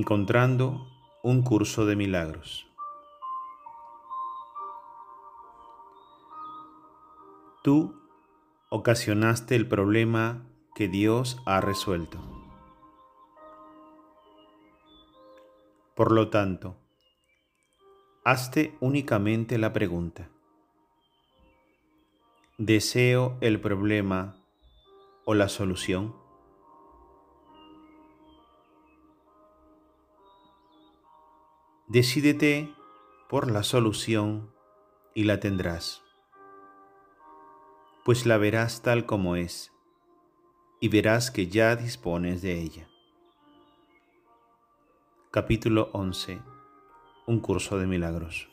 Encontrando un curso de milagros. Tú ocasionaste el problema que Dios ha resuelto. Por lo tanto, hazte únicamente la pregunta. ¿Deseo el problema o la solución? Decídete por la solución y la tendrás, pues la verás tal como es y verás que ya dispones de ella. Capítulo 11. Un curso de milagros.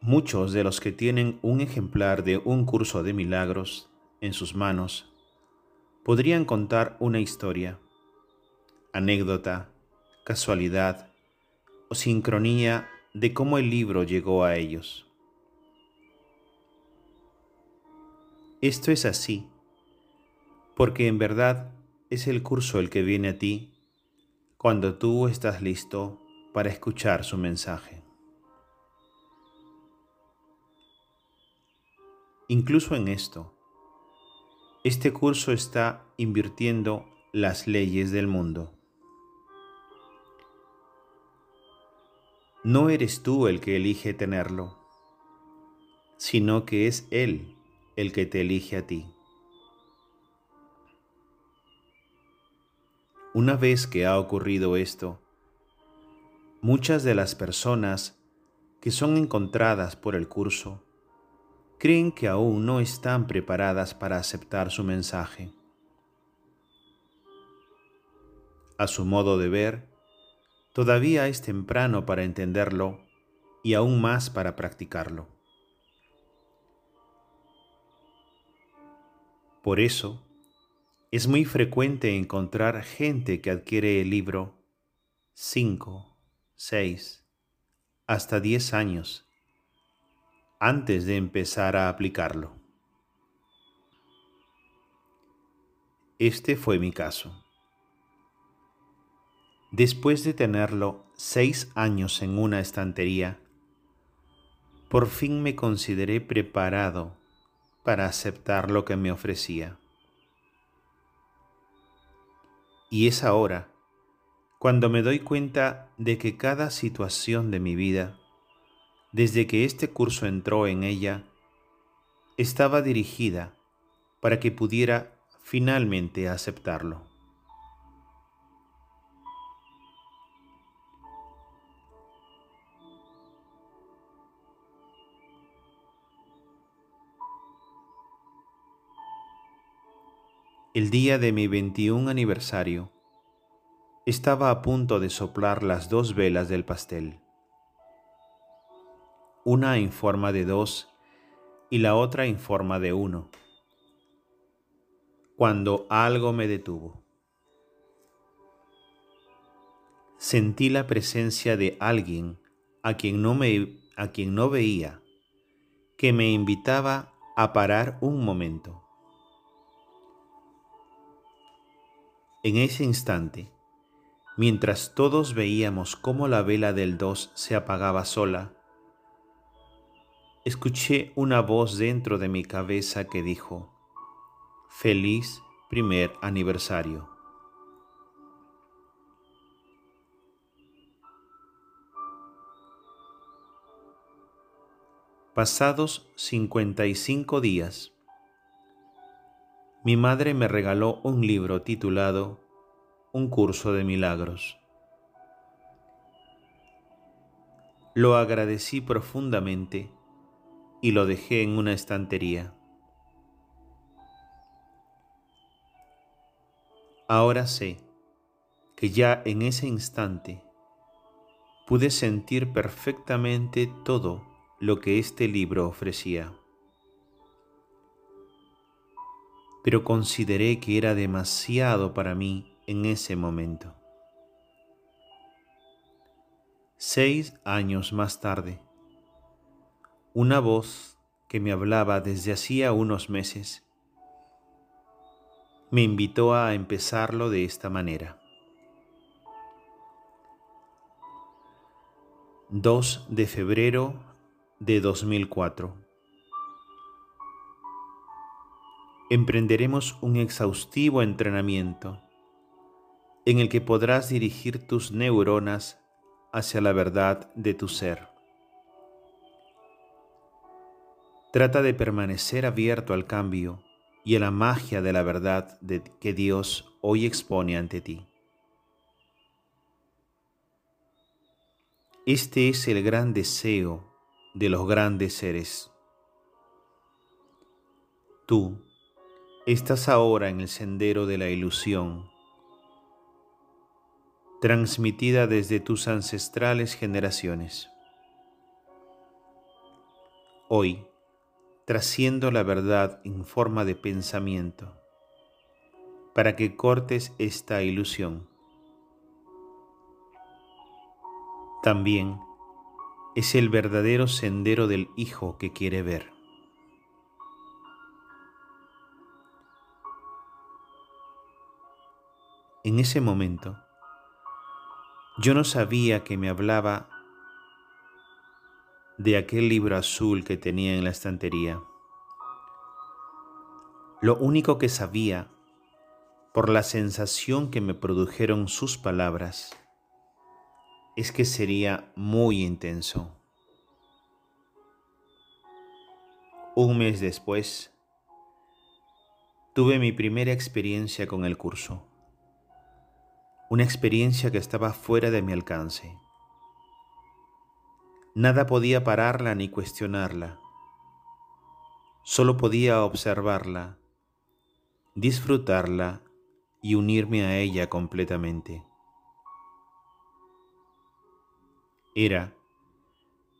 Muchos de los que tienen un ejemplar de un curso de milagros en sus manos podrían contar una historia anécdota, casualidad o sincronía de cómo el libro llegó a ellos. Esto es así, porque en verdad es el curso el que viene a ti cuando tú estás listo para escuchar su mensaje. Incluso en esto, este curso está invirtiendo las leyes del mundo. No eres tú el que elige tenerlo, sino que es Él el que te elige a ti. Una vez que ha ocurrido esto, muchas de las personas que son encontradas por el curso creen que aún no están preparadas para aceptar su mensaje. A su modo de ver, Todavía es temprano para entenderlo y aún más para practicarlo. Por eso, es muy frecuente encontrar gente que adquiere el libro 5, 6, hasta 10 años antes de empezar a aplicarlo. Este fue mi caso. Después de tenerlo seis años en una estantería, por fin me consideré preparado para aceptar lo que me ofrecía. Y es ahora cuando me doy cuenta de que cada situación de mi vida, desde que este curso entró en ella, estaba dirigida para que pudiera finalmente aceptarlo. El día de mi 21 aniversario, estaba a punto de soplar las dos velas del pastel, una en forma de dos y la otra en forma de uno, cuando algo me detuvo. Sentí la presencia de alguien a quien no, me, a quien no veía, que me invitaba a parar un momento En ese instante, mientras todos veíamos cómo la vela del 2 se apagaba sola, escuché una voz dentro de mi cabeza que dijo, Feliz primer aniversario. Pasados 55 días, mi madre me regaló un libro titulado Un curso de milagros. Lo agradecí profundamente y lo dejé en una estantería. Ahora sé que ya en ese instante pude sentir perfectamente todo lo que este libro ofrecía. Pero consideré que era demasiado para mí en ese momento. Seis años más tarde, una voz que me hablaba desde hacía unos meses me invitó a empezarlo de esta manera. 2 de febrero de 2004. Emprenderemos un exhaustivo entrenamiento en el que podrás dirigir tus neuronas hacia la verdad de tu ser. Trata de permanecer abierto al cambio y a la magia de la verdad que Dios hoy expone ante ti. Este es el gran deseo de los grandes seres. Tú estás ahora en el sendero de la ilusión transmitida desde tus ancestrales generaciones. Hoy, trasciendo la verdad en forma de pensamiento, para que cortes esta ilusión. También es el verdadero sendero del Hijo que quiere ver. En ese momento, yo no sabía que me hablaba de aquel libro azul que tenía en la estantería. Lo único que sabía, por la sensación que me produjeron sus palabras, es que sería muy intenso. Un mes después, tuve mi primera experiencia con el curso una experiencia que estaba fuera de mi alcance. Nada podía pararla ni cuestionarla. Solo podía observarla, disfrutarla y unirme a ella completamente. Era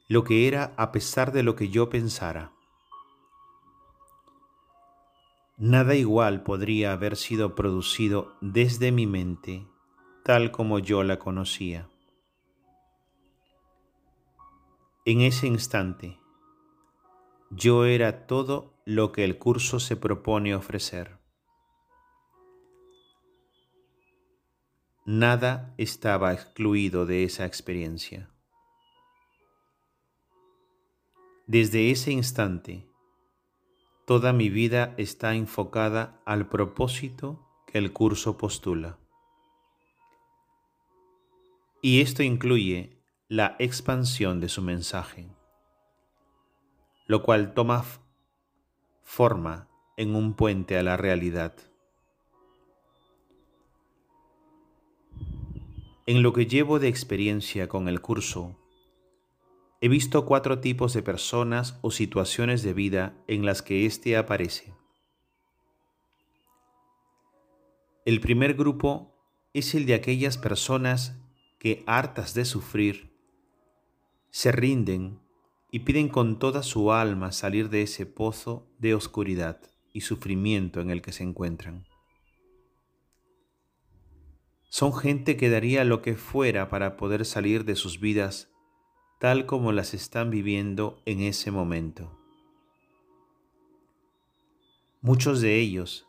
lo que era a pesar de lo que yo pensara. Nada igual podría haber sido producido desde mi mente tal como yo la conocía. En ese instante, yo era todo lo que el curso se propone ofrecer. Nada estaba excluido de esa experiencia. Desde ese instante, toda mi vida está enfocada al propósito que el curso postula. Y esto incluye la expansión de su mensaje, lo cual toma forma en un puente a la realidad. En lo que llevo de experiencia con el curso, he visto cuatro tipos de personas o situaciones de vida en las que éste aparece. El primer grupo es el de aquellas personas que, hartas de sufrir, se rinden y piden con toda su alma salir de ese pozo de oscuridad y sufrimiento en el que se encuentran. Son gente que daría lo que fuera para poder salir de sus vidas tal como las están viviendo en ese momento. Muchos de ellos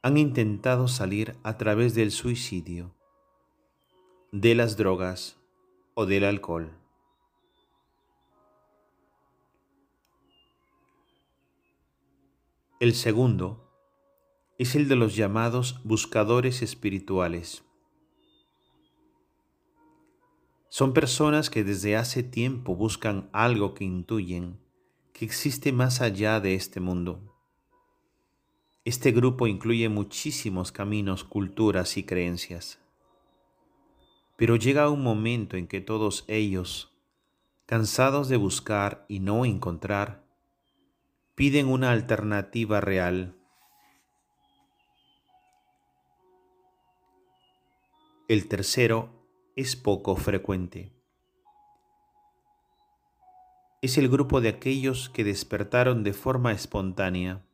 han intentado salir a través del suicidio de las drogas o del alcohol. El segundo es el de los llamados buscadores espirituales. Son personas que desde hace tiempo buscan algo que intuyen que existe más allá de este mundo. Este grupo incluye muchísimos caminos, culturas y creencias. Pero llega un momento en que todos ellos, cansados de buscar y no encontrar, piden una alternativa real. El tercero es poco frecuente. Es el grupo de aquellos que despertaron de forma espontánea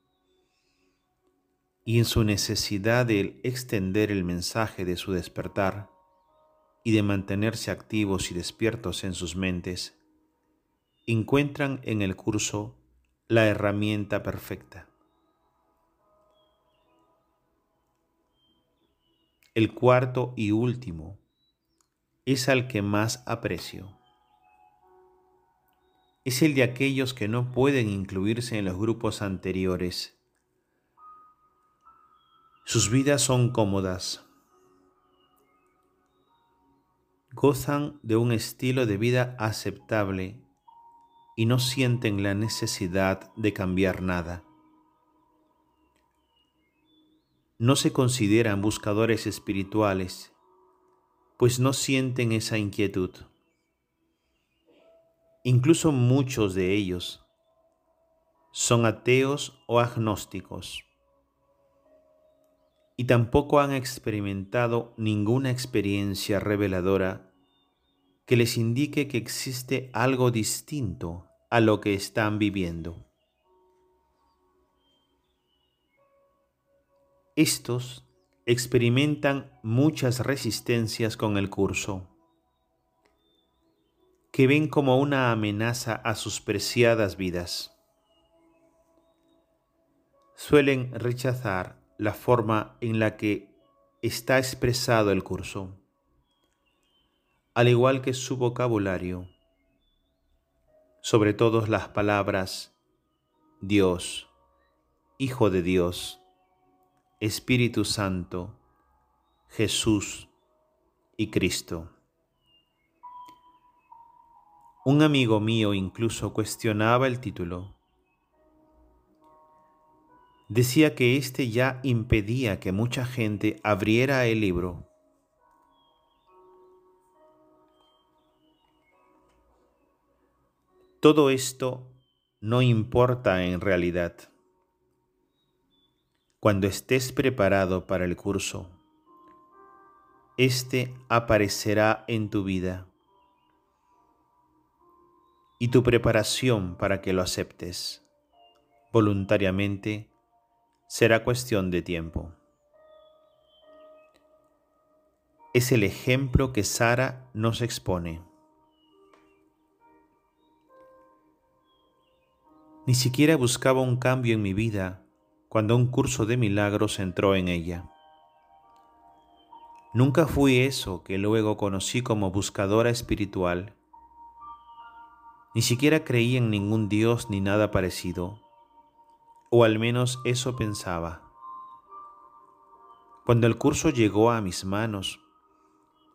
y en su necesidad de extender el mensaje de su despertar y de mantenerse activos y despiertos en sus mentes, encuentran en el curso la herramienta perfecta. El cuarto y último es al que más aprecio. Es el de aquellos que no pueden incluirse en los grupos anteriores. Sus vidas son cómodas, gozan de un estilo de vida aceptable y no sienten la necesidad de cambiar nada. No se consideran buscadores espirituales, pues no sienten esa inquietud. Incluso muchos de ellos son ateos o agnósticos y tampoco han experimentado ninguna experiencia reveladora que les indique que existe algo distinto a lo que están viviendo. Estos experimentan muchas resistencias con el curso, que ven como una amenaza a sus preciadas vidas. Suelen rechazar la forma en la que está expresado el curso, al igual que su vocabulario, sobre todo las palabras Dios, Hijo de Dios, Espíritu Santo, Jesús y Cristo. Un amigo mío incluso cuestionaba el título decía que éste ya impedía que mucha gente abriera el libro. Todo esto no importa en realidad. Cuando estés preparado para el curso, éste aparecerá en tu vida y tu preparación para que lo aceptes voluntariamente será cuestión de tiempo. Es el ejemplo que Sara nos expone. Ni siquiera buscaba un cambio en mi vida cuando un curso de milagros entró en ella. Nunca fui eso que luego conocí como buscadora espiritual. Ni siquiera creí en ningún Dios ni nada parecido o al menos eso pensaba. Cuando el curso llegó a mis manos,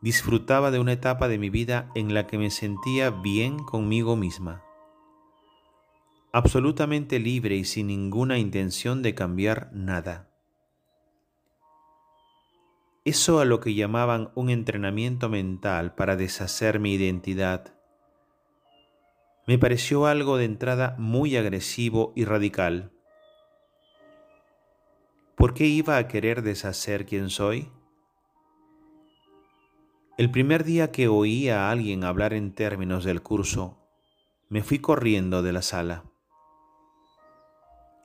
disfrutaba de una etapa de mi vida en la que me sentía bien conmigo misma, absolutamente libre y sin ninguna intención de cambiar nada. Eso a lo que llamaban un entrenamiento mental para deshacer mi identidad, me pareció algo de entrada muy agresivo y radical ¿por qué iba a querer deshacer quién soy? El primer día que oí a alguien hablar en términos del curso, me fui corriendo de la sala.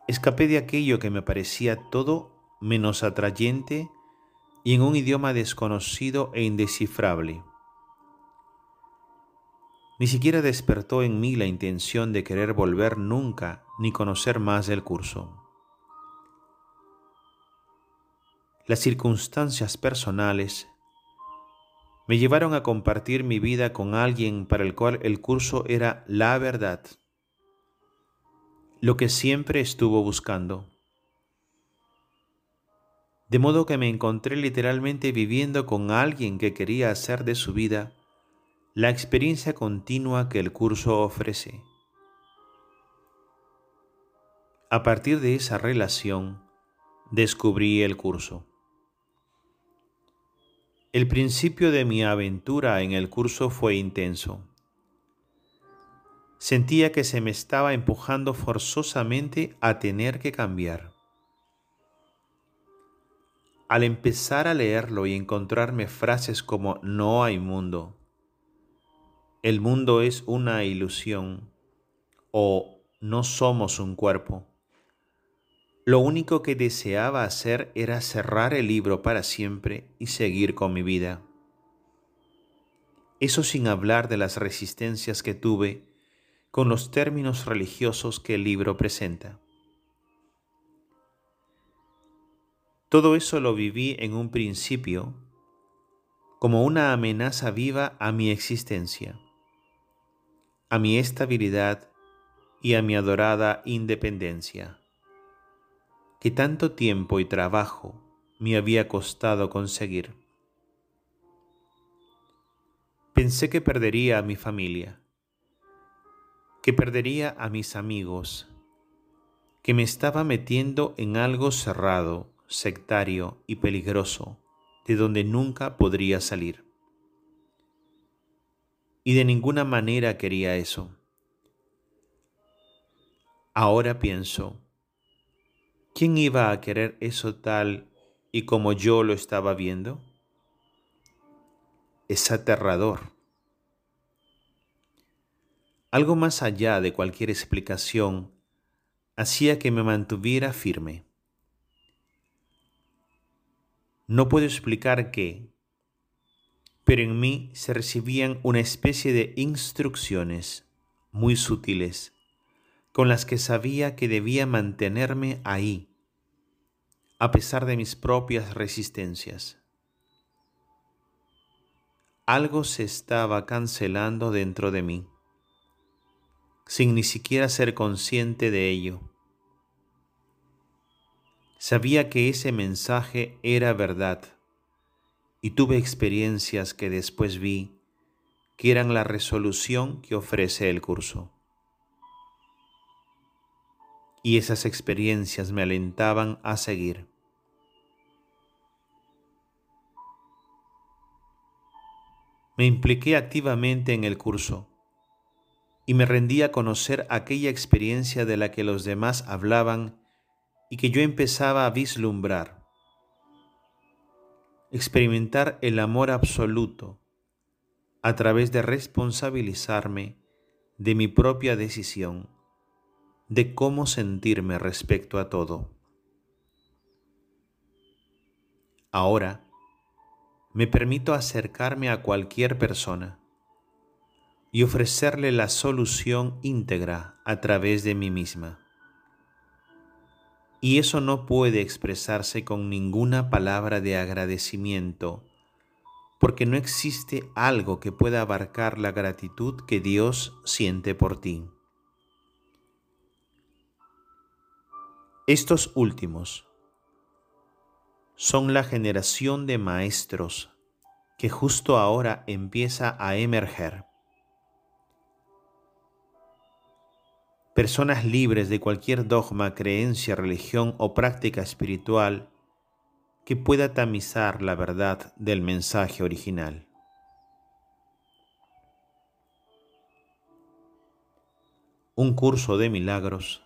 Escapé de aquello que me parecía todo menos atrayente y en un idioma desconocido e indescifrable. Ni siquiera despertó en mí la intención de querer volver nunca ni conocer más del curso. Las circunstancias personales me llevaron a compartir mi vida con alguien para el cual el curso era la verdad, lo que siempre estuvo buscando. De modo que me encontré literalmente viviendo con alguien que quería hacer de su vida la experiencia continua que el curso ofrece. A partir de esa relación, descubrí el curso. El principio de mi aventura en el curso fue intenso. Sentía que se me estaba empujando forzosamente a tener que cambiar. Al empezar a leerlo y encontrarme frases como no hay mundo, el mundo es una ilusión o no somos un cuerpo, lo único que deseaba hacer era cerrar el libro para siempre y seguir con mi vida. Eso sin hablar de las resistencias que tuve con los términos religiosos que el libro presenta. Todo eso lo viví en un principio como una amenaza viva a mi existencia, a mi estabilidad y a mi adorada independencia, que tanto tiempo y trabajo me había costado conseguir. Pensé que perdería a mi familia, que perdería a mis amigos, que me estaba metiendo en algo cerrado, sectario y peligroso, de donde nunca podría salir. Y de ninguna manera quería eso. Ahora pienso, ¿quién iba a querer eso tal y como yo lo estaba viendo? Es aterrador. Algo más allá de cualquier explicación hacía que me mantuviera firme. No puedo explicar qué, pero en mí se recibían una especie de instrucciones muy sutiles con las que sabía que debía mantenerme ahí, a pesar de mis propias resistencias. Algo se estaba cancelando dentro de mí sin ni siquiera ser consciente de ello. Sabía que ese mensaje era verdad y tuve experiencias que después vi que eran la resolución que ofrece el curso. Y esas experiencias me alentaban a seguir. Me impliqué activamente en el curso y me rendí a conocer aquella experiencia de la que los demás hablaban y que yo empezaba a vislumbrar. Experimentar el amor absoluto a través de responsabilizarme de mi propia decisión, de cómo sentirme respecto a todo. Ahora me permito acercarme a cualquier persona y ofrecerle la solución íntegra a través de mí misma. Y eso no puede expresarse con ninguna palabra de agradecimiento, porque no existe algo que pueda abarcar la gratitud que Dios siente por ti. Estos últimos son la generación de maestros que justo ahora empieza a emerger personas libres de cualquier dogma, creencia, religión o práctica espiritual que pueda tamizar la verdad del mensaje original. Un curso de milagros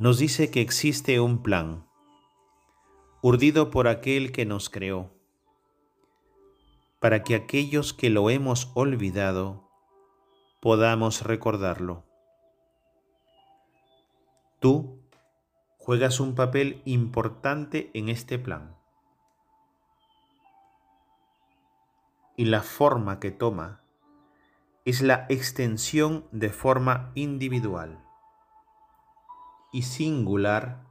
nos dice que existe un plan, urdido por aquel que nos creó, para que aquellos que lo hemos olvidado podamos recordarlo. Tú juegas un papel importante en este plan. Y la forma que toma es la extensión de forma individual y singular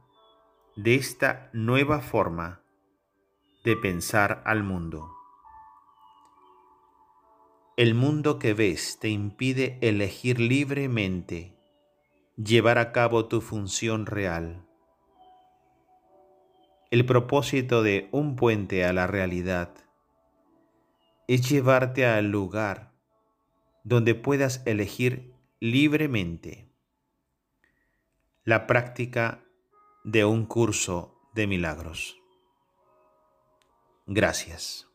de esta nueva forma de pensar al mundo. El mundo que ves te impide elegir libremente llevar a cabo tu función real. El propósito de un puente a la realidad es llevarte al lugar donde puedas elegir libremente. La práctica de un curso de milagros. Gracias.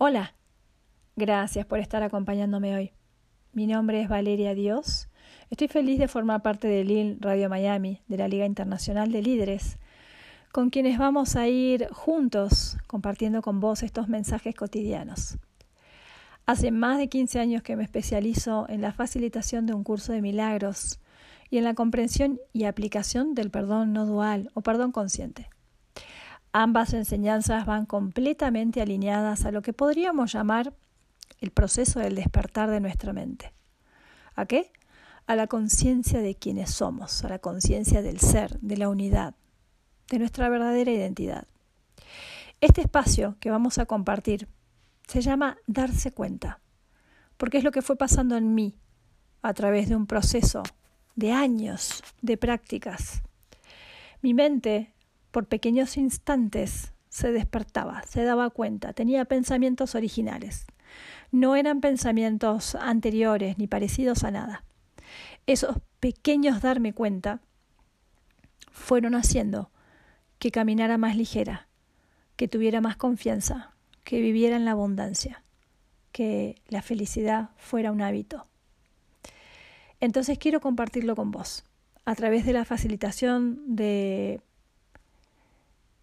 Hola, gracias por estar acompañándome hoy. Mi nombre es Valeria Dios. Estoy feliz de formar parte de LIL Radio Miami, de la Liga Internacional de Líderes, con quienes vamos a ir juntos compartiendo con vos estos mensajes cotidianos. Hace más de 15 años que me especializo en la facilitación de un curso de milagros y en la comprensión y aplicación del perdón no dual o perdón consciente. Ambas enseñanzas van completamente alineadas a lo que podríamos llamar el proceso del despertar de nuestra mente. ¿A qué? A la conciencia de quienes somos, a la conciencia del ser, de la unidad, de nuestra verdadera identidad. Este espacio que vamos a compartir se llama darse cuenta, porque es lo que fue pasando en mí a través de un proceso de años de prácticas. Mi mente por pequeños instantes se despertaba, se daba cuenta, tenía pensamientos originales. No eran pensamientos anteriores ni parecidos a nada. Esos pequeños darme cuenta fueron haciendo que caminara más ligera, que tuviera más confianza, que viviera en la abundancia, que la felicidad fuera un hábito. Entonces quiero compartirlo con vos a través de la facilitación de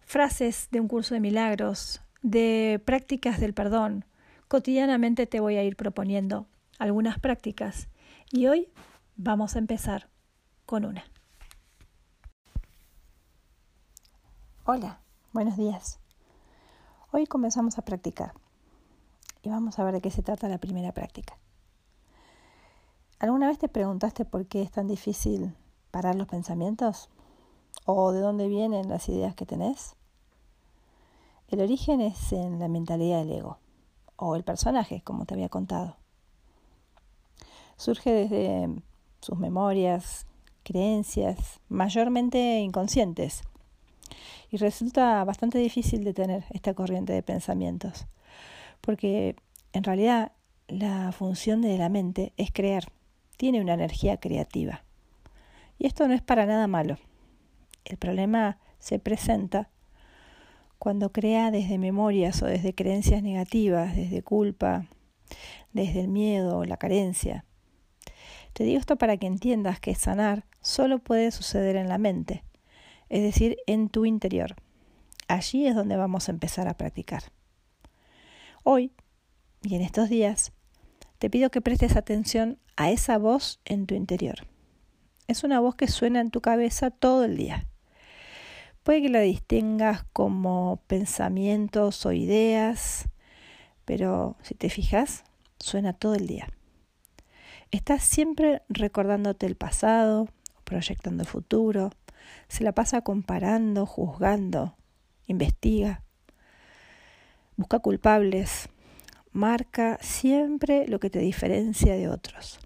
frases de un curso de milagros, de prácticas del perdón. Cotidianamente te voy a ir proponiendo algunas prácticas y hoy vamos a empezar con una. Hola, buenos días. Hoy comenzamos a practicar y vamos a ver de qué se trata la primera práctica. ¿Alguna vez te preguntaste por qué es tan difícil parar los pensamientos? ¿O de dónde vienen las ideas que tenés? El origen es en la mentalidad del ego, o el personaje, como te había contado. Surge desde sus memorias, creencias, mayormente inconscientes, y resulta bastante difícil detener esta corriente de pensamientos, porque en realidad la función de la mente es crear, tiene una energía creativa. Y esto no es para nada malo. El problema se presenta cuando crea desde memorias o desde creencias negativas, desde culpa, desde el miedo o la carencia. Te digo esto para que entiendas que sanar solo puede suceder en la mente, es decir, en tu interior. Allí es donde vamos a empezar a practicar. Hoy y en estos días te pido que prestes atención a esa voz en tu interior. Es una voz que suena en tu cabeza todo el día. Puede que la distingas como pensamientos o ideas, pero si te fijas, suena todo el día. Estás siempre recordándote el pasado, proyectando el futuro, se la pasa comparando, juzgando, investiga, busca culpables, marca siempre lo que te diferencia de otros.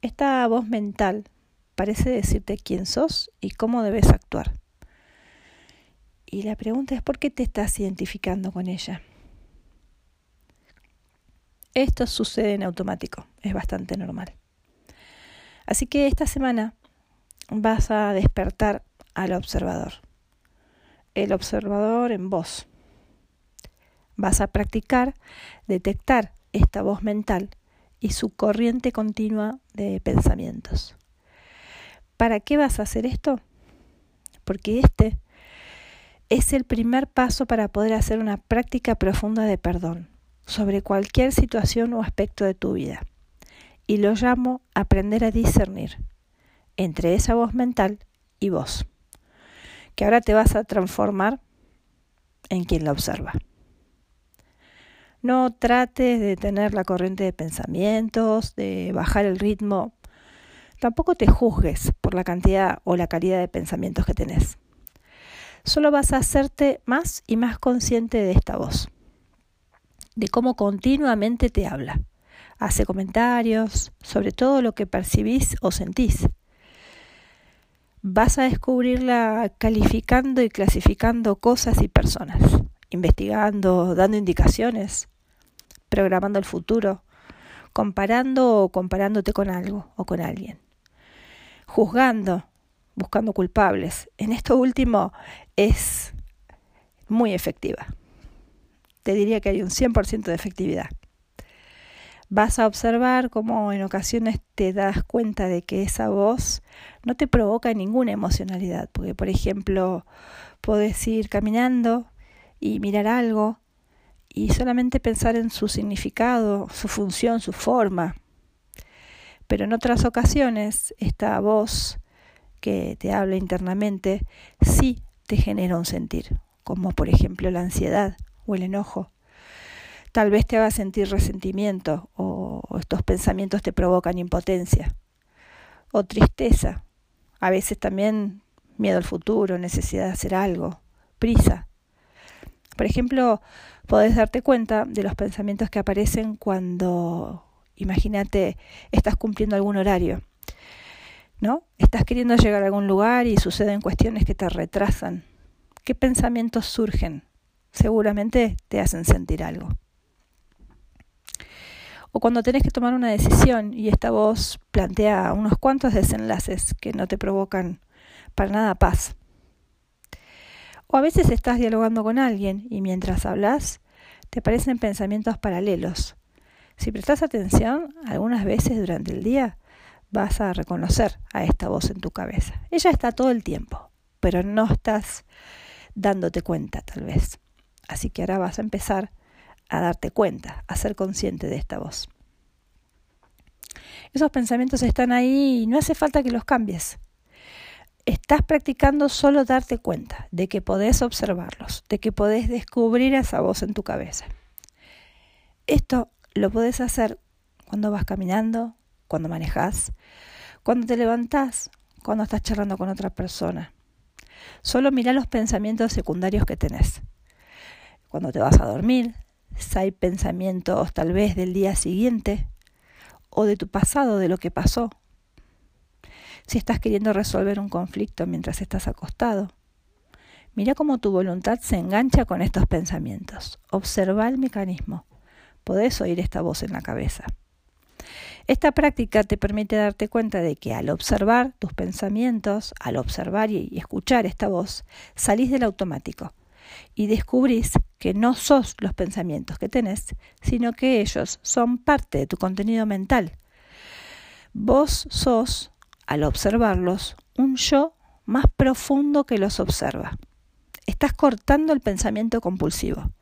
Esta voz mental parece decirte quién sos y cómo debes actuar. Y la pregunta es, ¿por qué te estás identificando con ella? Esto sucede en automático, es bastante normal. Así que esta semana vas a despertar al observador. El observador en voz. Vas a practicar detectar esta voz mental y su corriente continua de pensamientos. ¿Para qué vas a hacer esto? Porque este es el primer paso para poder hacer una práctica profunda de perdón sobre cualquier situación o aspecto de tu vida. Y lo llamo aprender a discernir entre esa voz mental y vos, que ahora te vas a transformar en quien la observa. No trates de tener la corriente de pensamientos, de bajar el ritmo. Tampoco te juzgues por la cantidad o la calidad de pensamientos que tenés solo vas a hacerte más y más consciente de esta voz. de cómo continuamente te habla. Hace comentarios sobre todo lo que percibís o sentís. Vas a descubrirla calificando y clasificando cosas y personas, investigando, dando indicaciones, programando el futuro, comparando o comparándote con algo o con alguien, juzgando, buscando culpables. En esto último es muy efectiva. Te diría que hay un 100% de efectividad. Vas a observar cómo en ocasiones te das cuenta de que esa voz no te provoca ninguna emocionalidad, porque por ejemplo, puedes ir caminando y mirar algo y solamente pensar en su significado, su función, su forma. Pero en otras ocasiones, esta voz que te habla internamente sí te genera un sentir, como por ejemplo la ansiedad o el enojo. Tal vez te haga sentir resentimiento o estos pensamientos te provocan impotencia o tristeza. A veces también miedo al futuro, necesidad de hacer algo, prisa. Por ejemplo, podés darte cuenta de los pensamientos que aparecen cuando, imagínate, estás cumpliendo algún horario, ¿no? Estás queriendo llegar a algún lugar y suceden cuestiones que te retrasan. ¿Qué pensamientos surgen? Seguramente te hacen sentir algo. O cuando tenés que tomar una decisión y esta voz plantea unos cuantos desenlaces que no te provocan para nada paz. O a veces estás dialogando con alguien y mientras hablas te aparecen pensamientos paralelos. Si prestas atención, algunas veces durante el día vas a reconocer a esta voz en tu cabeza. Ella está todo el tiempo, pero no estás dándote cuenta tal vez. Así que ahora vas a empezar a darte cuenta, a ser consciente de esta voz. Esos pensamientos están ahí y no hace falta que los cambies estás practicando solo darte cuenta de que podés observarlos, de que podés descubrir esa voz en tu cabeza. Esto lo podés hacer cuando vas caminando, cuando manejas, cuando te levantás, cuando estás charlando con otra persona. Solo mira los pensamientos secundarios que tenés. Cuando te vas a dormir, si hay pensamientos tal vez del día siguiente o de tu pasado, de lo que pasó, si estás queriendo resolver un conflicto mientras estás acostado. Mira cómo tu voluntad se engancha con estos pensamientos. Observa el mecanismo. Podés oír esta voz en la cabeza. Esta práctica te permite darte cuenta de que al observar tus pensamientos, al observar y escuchar esta voz, salís del automático y descubrís que no sos los pensamientos que tenés, sino que ellos son parte de tu contenido mental. Vos sos al observarlos, un yo más profundo que los observa. Estás cortando el pensamiento compulsivo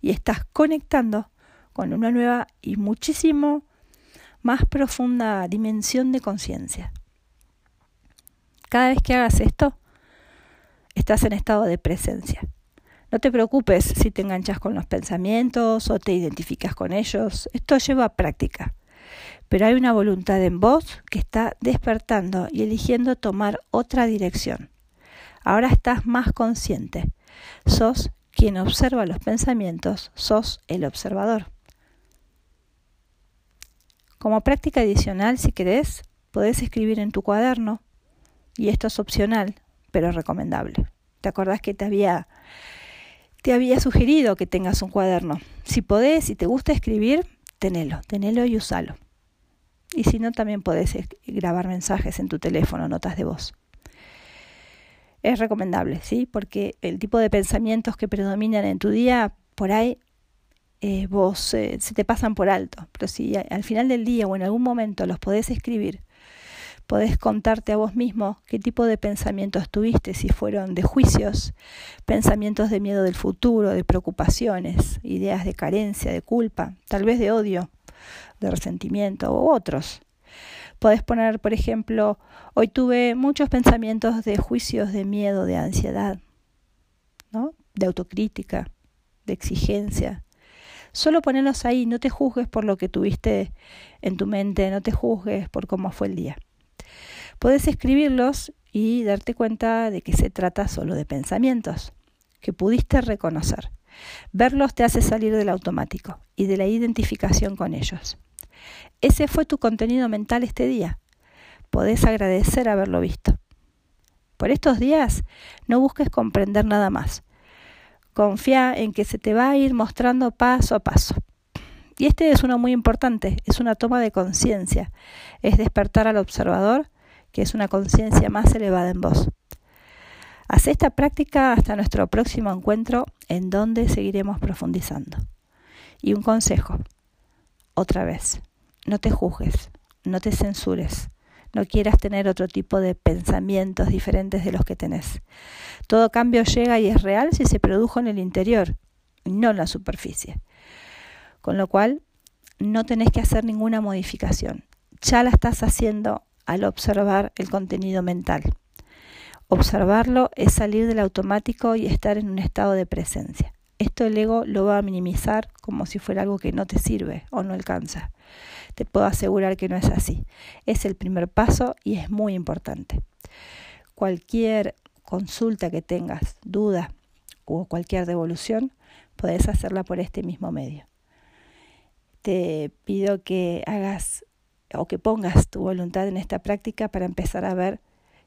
y estás conectando con una nueva y muchísimo más profunda dimensión de conciencia. Cada vez que hagas esto, estás en estado de presencia. No te preocupes si te enganchas con los pensamientos o te identificas con ellos. Esto lleva práctica pero hay una voluntad en vos que está despertando y eligiendo tomar otra dirección. Ahora estás más consciente. Sos quien observa los pensamientos, sos el observador. Como práctica adicional, si querés, podés escribir en tu cuaderno, y esto es opcional, pero recomendable. ¿Te acordás que te había, te había sugerido que tengas un cuaderno? Si podés, si te gusta escribir, tenelo, tenelo y usalo. Y si no, también podés grabar mensajes en tu teléfono, notas de voz. Es recomendable, ¿sí? Porque el tipo de pensamientos que predominan en tu día, por ahí eh, vos eh, se te pasan por alto. Pero si al final del día o en algún momento los podés escribir, podés contarte a vos mismo qué tipo de pensamientos tuviste, si fueron de juicios, pensamientos de miedo del futuro, de preocupaciones, ideas de carencia, de culpa, tal vez de odio de resentimiento u otros. Podés poner, por ejemplo, hoy tuve muchos pensamientos de juicios, de miedo, de ansiedad, ¿no? de autocrítica, de exigencia. Solo ponerlos ahí, no te juzgues por lo que tuviste en tu mente, no te juzgues por cómo fue el día. Puedes escribirlos y darte cuenta de que se trata solo de pensamientos que pudiste reconocer. Verlos te hace salir del automático y de la identificación con ellos. Ese fue tu contenido mental este día. Podés agradecer haberlo visto. Por estos días no busques comprender nada más. Confía en que se te va a ir mostrando paso a paso. Y este es uno muy importante, es una toma de conciencia, es despertar al observador, que es una conciencia más elevada en vos. Haz esta práctica hasta nuestro próximo encuentro en donde seguiremos profundizando. Y un consejo, otra vez, no te juzgues, no te censures, no quieras tener otro tipo de pensamientos diferentes de los que tenés. Todo cambio llega y es real si se produjo en el interior, no en la superficie. Con lo cual, no tenés que hacer ninguna modificación. Ya la estás haciendo al observar el contenido mental. Observarlo es salir del automático y estar en un estado de presencia. Esto el ego lo va a minimizar como si fuera algo que no te sirve o no alcanza. Te puedo asegurar que no es así. Es el primer paso y es muy importante. Cualquier consulta que tengas, duda o cualquier devolución, puedes hacerla por este mismo medio. Te pido que hagas o que pongas tu voluntad en esta práctica para empezar a ver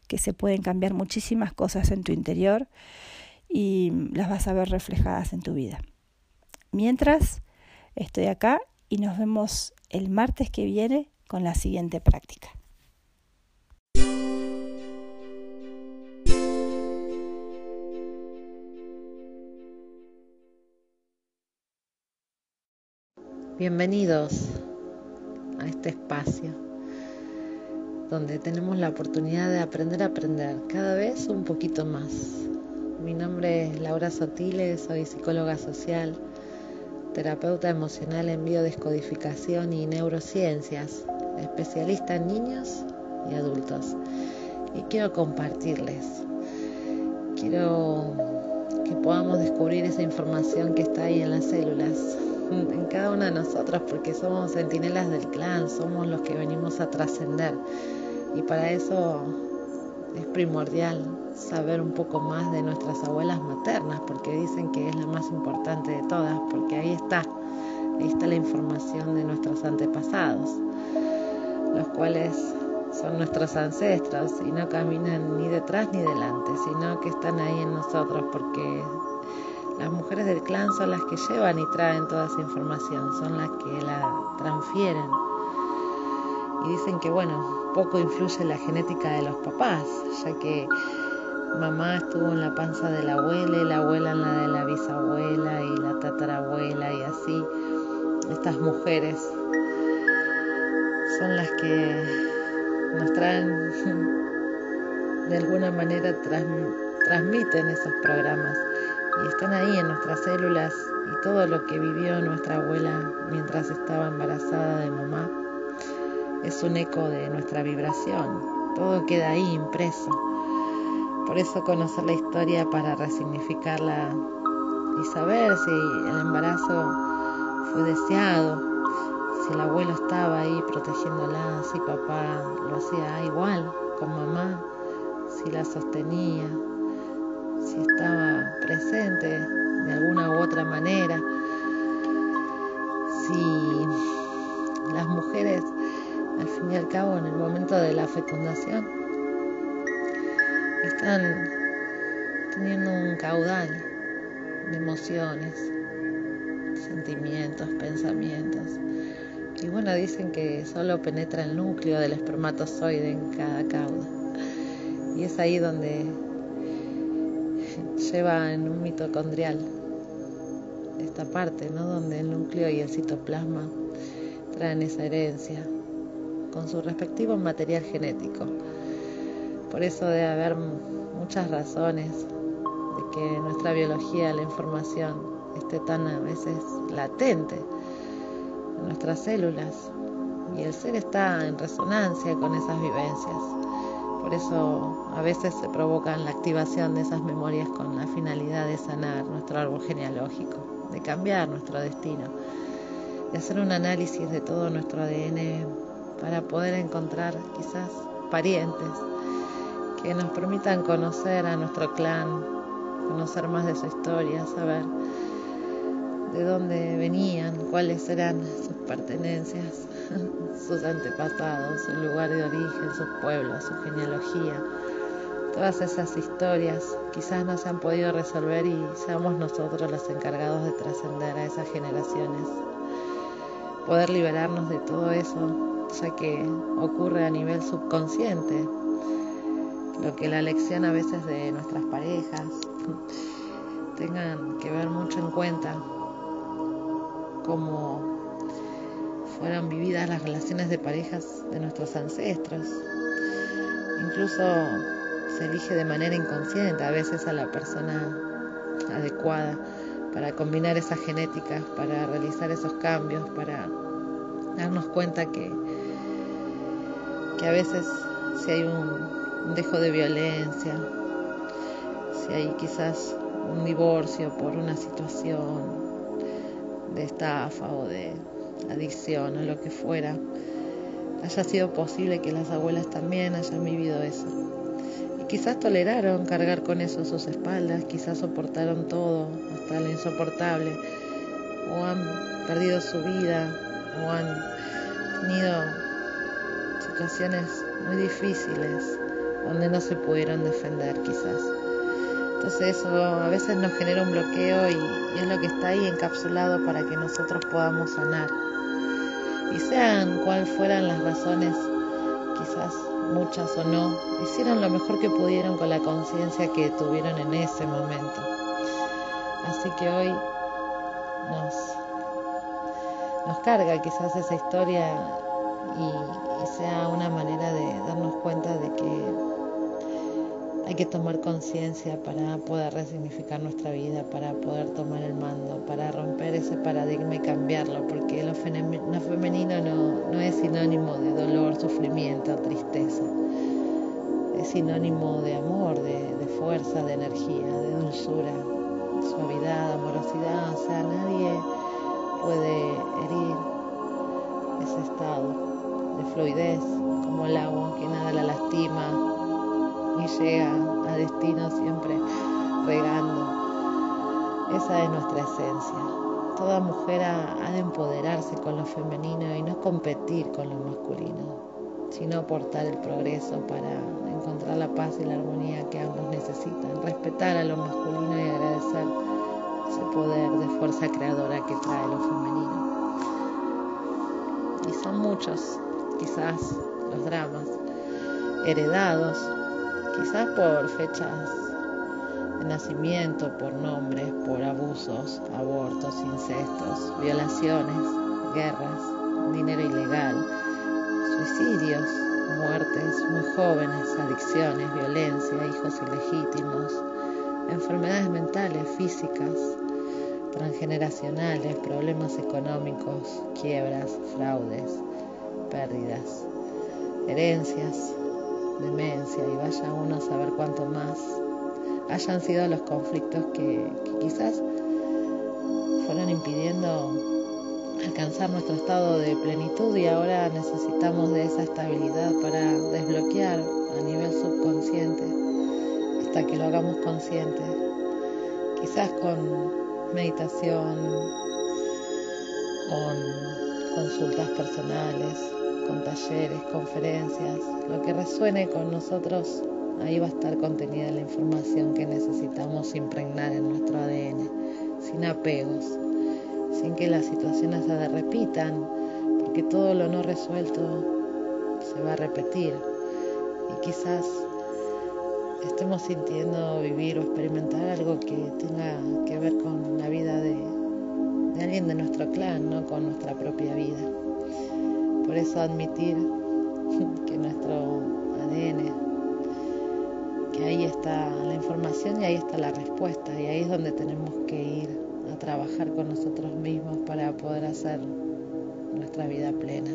que se pueden cambiar muchísimas cosas en tu interior y las vas a ver reflejadas en tu vida. Mientras, estoy acá y nos vemos el martes que viene con la siguiente práctica. Bienvenidos a este espacio donde tenemos la oportunidad de aprender a aprender cada vez un poquito más. Mi nombre es Laura Sotiles, soy psicóloga social, terapeuta emocional en biodescodificación y neurociencias, especialista en niños y adultos. Y quiero compartirles, quiero que podamos descubrir esa información que está ahí en las células, en cada uno de nosotros, porque somos centinelas del clan, somos los que venimos a trascender. Y para eso es primordial saber un poco más de nuestras abuelas maternas, porque dicen que es la más importante de todas, porque ahí está, ahí está la información de nuestros antepasados, los cuales son nuestros ancestros y no caminan ni detrás ni delante, sino que están ahí en nosotros, porque las mujeres del clan son las que llevan y traen toda esa información, son las que la transfieren. Y dicen que, bueno, poco influye la genética de los papás, ya que mamá estuvo en la panza de la abuela y la abuela en la de la bisabuela y la tatarabuela y así. Estas mujeres son las que nos traen, de alguna manera transmiten esos programas y están ahí en nuestras células y todo lo que vivió nuestra abuela mientras estaba embarazada de mamá es un eco de nuestra vibración. Todo queda ahí impreso. Por eso conocer la historia para resignificarla y saber si el embarazo fue deseado, si el abuelo estaba ahí protegiéndola, si papá lo hacía igual con mamá, si la sostenía, si estaba presente de alguna u otra manera, si las mujeres al fin y al cabo en el momento de la fecundación están teniendo un caudal de emociones, sentimientos, pensamientos. Y bueno, dicen que solo penetra el núcleo del espermatozoide en cada cauda. Y es ahí donde lleva en un mitocondrial esta parte, ¿no? Donde el núcleo y el citoplasma traen esa herencia con su respectivo material genético. Por eso debe haber muchas razones de que nuestra biología, la información, esté tan a veces latente en nuestras células y el ser está en resonancia con esas vivencias. Por eso a veces se provoca la activación de esas memorias con la finalidad de sanar nuestro árbol genealógico, de cambiar nuestro destino, de hacer un análisis de todo nuestro ADN para poder encontrar quizás parientes que nos permitan conocer a nuestro clan, conocer más de su historia, saber de dónde venían, cuáles eran sus pertenencias, sus antepasados, su lugar de origen, sus pueblos, su genealogía. Todas esas historias quizás no se han podido resolver y seamos nosotros los encargados de trascender a esas generaciones. Poder liberarnos de todo eso, ya que ocurre a nivel subconsciente, lo que la lección a veces de nuestras parejas tengan que ver mucho en cuenta cómo fueron vividas las relaciones de parejas de nuestros ancestros. Incluso se elige de manera inconsciente a veces a la persona adecuada para combinar esas genéticas, para realizar esos cambios, para darnos cuenta que, que a veces si hay un, un dejo de violencia, si hay quizás un divorcio por una situación de estafa o de adicción o lo que fuera, haya sido posible que las abuelas también hayan vivido eso. Y quizás toleraron cargar con eso sus espaldas, quizás soportaron todo, hasta lo insoportable, o han perdido su vida, o han tenido situaciones muy difíciles donde no se pudieron defender quizás. Entonces eso a veces nos genera un bloqueo y, es lo que está ahí encapsulado para que nosotros podamos sanar. Y sean cual fueran las razones, quizás muchas o no, hicieron lo mejor que pudieron con la conciencia que tuvieron en ese momento. Así que hoy nos, nos carga quizás esa historia y, y sea una manera de darnos cuenta de que hay que tomar conciencia para poder resignificar nuestra vida, para poder tomar el mando, para romper ese paradigma y cambiarlo, porque lo, femenino no, es sinónimo de dolor, sufrimiento, tristeza. Es sinónimo de amor, de, de fuerza, de energía, de dulzura, suavidad, amorosidad. O sea, nadie puede herir ese estado de fluidez como el agua, que nada la lastima, y llega a destino siempre regando. Esa es nuestra esencia. Toda mujer ha, de empoderarse con lo femenino y no competir con lo masculino, sino aportar el progreso para encontrar la paz y la armonía que ambos necesitan, respetar a lo masculino y agradecer ese poder de fuerza creadora que trae lo femenino. Y son muchos, quizás, los dramas heredados quizás por fechas de nacimiento, por nombres, por abusos, abortos, incestos, violaciones, guerras, dinero ilegal, suicidios, muertes muy jóvenes, adicciones, violencia, hijos ilegítimos, enfermedades mentales, físicas, transgeneracionales, problemas económicos, quiebras, fraudes, pérdidas, herencias, demencia y vaya uno a saber cuánto más hayan sido los conflictos que, quizás fueron impidiendo alcanzar nuestro estado de plenitud y ahora necesitamos de esa estabilidad para desbloquear a nivel subconsciente hasta que lo hagamos consciente, quizás con meditación, con consultas personales, con talleres, conferencias, lo que resuene con nosotros, ahí va a estar contenida la información que necesitamos impregnar en nuestro ADN, sin apegos, sin que las situaciones se repitan, porque todo lo no resuelto se va a repetir. Y quizás estemos sintiendo vivir o experimentar algo que tenga que ver con la vida de, de alguien de nuestro clan, no con nuestra propia vida. Por eso admitir que nuestro ADN, que ahí está la información y ahí está la respuesta. Y ahí es donde tenemos que ir a trabajar con nosotros mismos para poder hacer nuestra vida plena.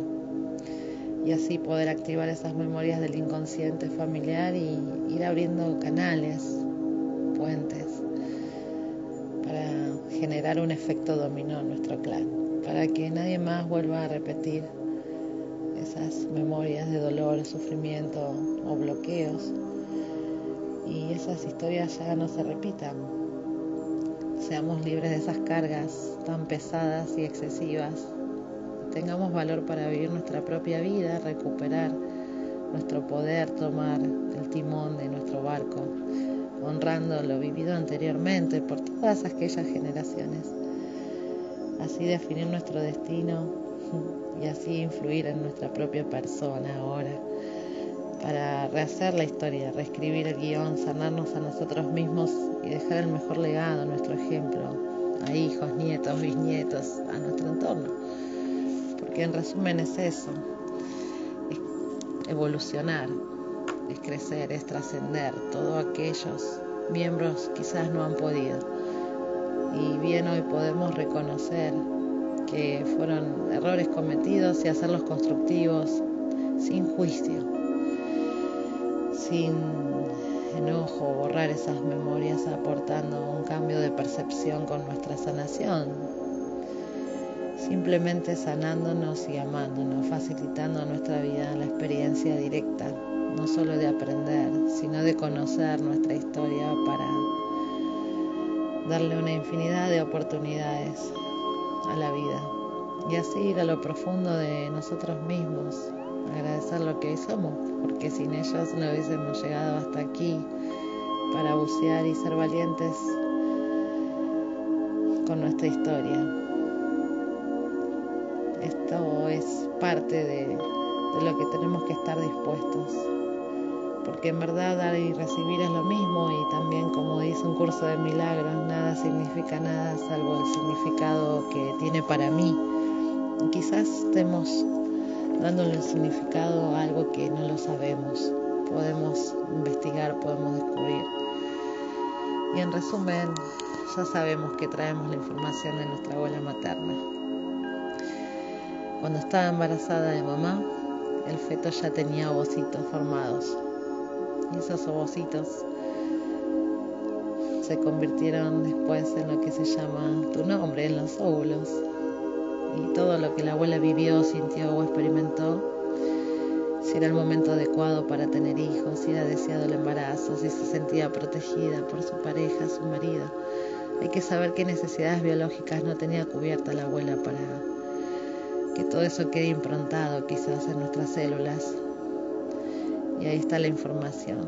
Y así poder activar esas memorias del inconsciente familiar y ir abriendo canales, puentes para generar un efecto dominó en nuestro clan, para que nadie más vuelva a repetir esas memorias de dolor, sufrimiento o bloqueos. Y esas historias ya no se repitan, seamos libres de esas cargas tan pesadas y excesivas, tengamos valor para vivir nuestra propia vida, recuperar nuestro poder, tomar el timón de nuestro barco, honrando lo vivido anteriormente por todas aquellas generaciones. Así definir nuestro destino y así influir en nuestra propia persona ahora para rehacer la historia, reescribir el guion, sanarnos a nosotros mismos y dejar el mejor legado, nuestro ejemplo, a hijos, nietos, bisnietos, a nuestro entorno. Porque en resumen es eso, es evolucionar, es crecer, es trascender. Todos aquellos miembros quizás no han podido. Y bien hoy podemos reconocer que fueron errores cometidos y hacerlos constructivos sin juicio sin enojo, borrar esas memorias aportando un cambio de percepción con nuestra sanación. Simplemente sanándonos y amándonos, facilitando nuestra vida la experiencia directa, no solo de aprender, sino de conocer nuestra historia para darle una infinidad de oportunidades a la vida y así ir a lo profundo de nosotros mismos, agradecer lo que hoy somos, porque sin ellos no hubiésemos llegado hasta aquí para bucear y ser valientes con nuestra historia. Esto es parte de, de lo que tenemos que estar dispuestos, porque en verdad dar y recibir es lo mismo y también como dice un curso de milagros, nada significa nada salvo el significado que tiene para mí. Y quizás estemos dándole el significado a algo que no lo sabemos. Podemos investigar, podemos descubrir. Y en resumen, ya sabemos que traemos la información de nuestra abuela materna. Cuando estaba embarazada de mamá, el feto ya tenía ovocitos formados. Y esos ovocitos se convirtieron después en lo que se llama tu nombre, en los óvulos y todo lo que la abuela vivió, sintió o experimentó, si era el momento adecuado para tener hijos, si era deseado el embarazo, si se sentía protegida por su pareja, su marido. Hay que saber qué necesidades biológicas no tenía cubierta la abuela para que todo eso quede improntado quizás en nuestras células. Y ahí está la información.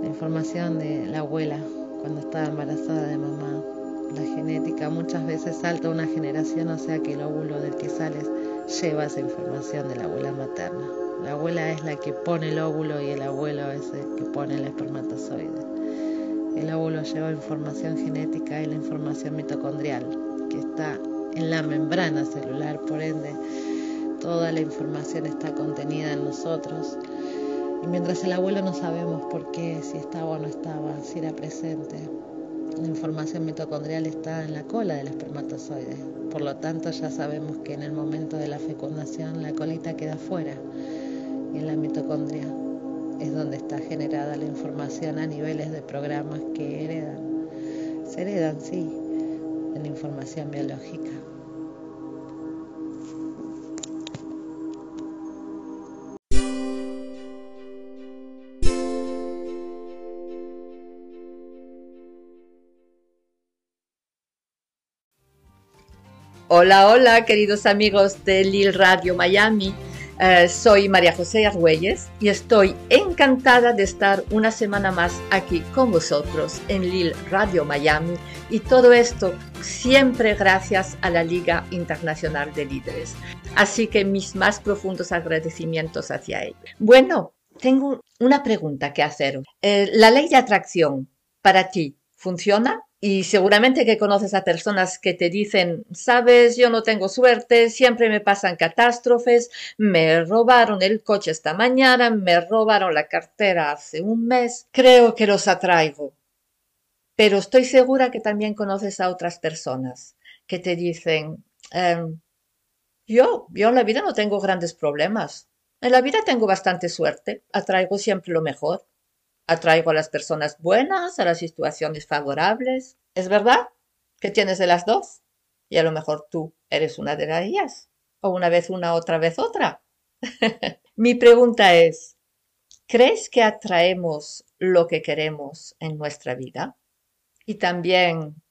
La información de la abuela cuando estaba embarazada de mamá, la genética muchas veces salta una generación, o sea que el óvulo del que sales lleva esa información de la abuela materna. La abuela es la que pone el óvulo y el abuelo es el que pone el espermatozoide. El óvulo lleva información genética y la información mitocondrial, que está en la membrana celular, por ende, toda la información está contenida en nosotros. Y mientras el abuelo no sabemos por qué, si estaba o no estaba, si era presente, la información mitocondrial está en la cola del espermatozoide. Por lo tanto, ya sabemos que en el momento de la fecundación la colita queda fuera y en la mitocondria es donde está generada la información a niveles de programas que heredan. Se heredan, sí, en la información biológica. Hola, hola, queridos amigos de Lil Radio Miami. Uh, soy María José Argüelles y estoy encantada de estar una semana más aquí con vosotros en Lil Radio Miami y todo esto siempre gracias a la Liga Internacional de Líderes. Así que mis más profundos agradecimientos hacia ellos. Bueno, tengo una pregunta que hacer. Eh, ¿La ley de atracción para ti funciona? Y seguramente que conoces a personas que te dicen, sabes, yo no tengo suerte, siempre me pasan catástrofes, me robaron el coche esta mañana, me robaron la cartera hace un mes, creo que los atraigo. Pero estoy segura que también conoces a otras personas que te dicen, em, yo, yo en la vida no tengo grandes problemas, en la vida tengo bastante suerte, atraigo siempre lo mejor. Atraigo a las personas buenas, a las situaciones favorables. ¿Es verdad que tienes de las dos? Y a lo mejor tú eres una de ellas. O una vez una, otra vez otra. Mi pregunta es, ¿crees que atraemos lo que queremos en nuestra vida? Y también,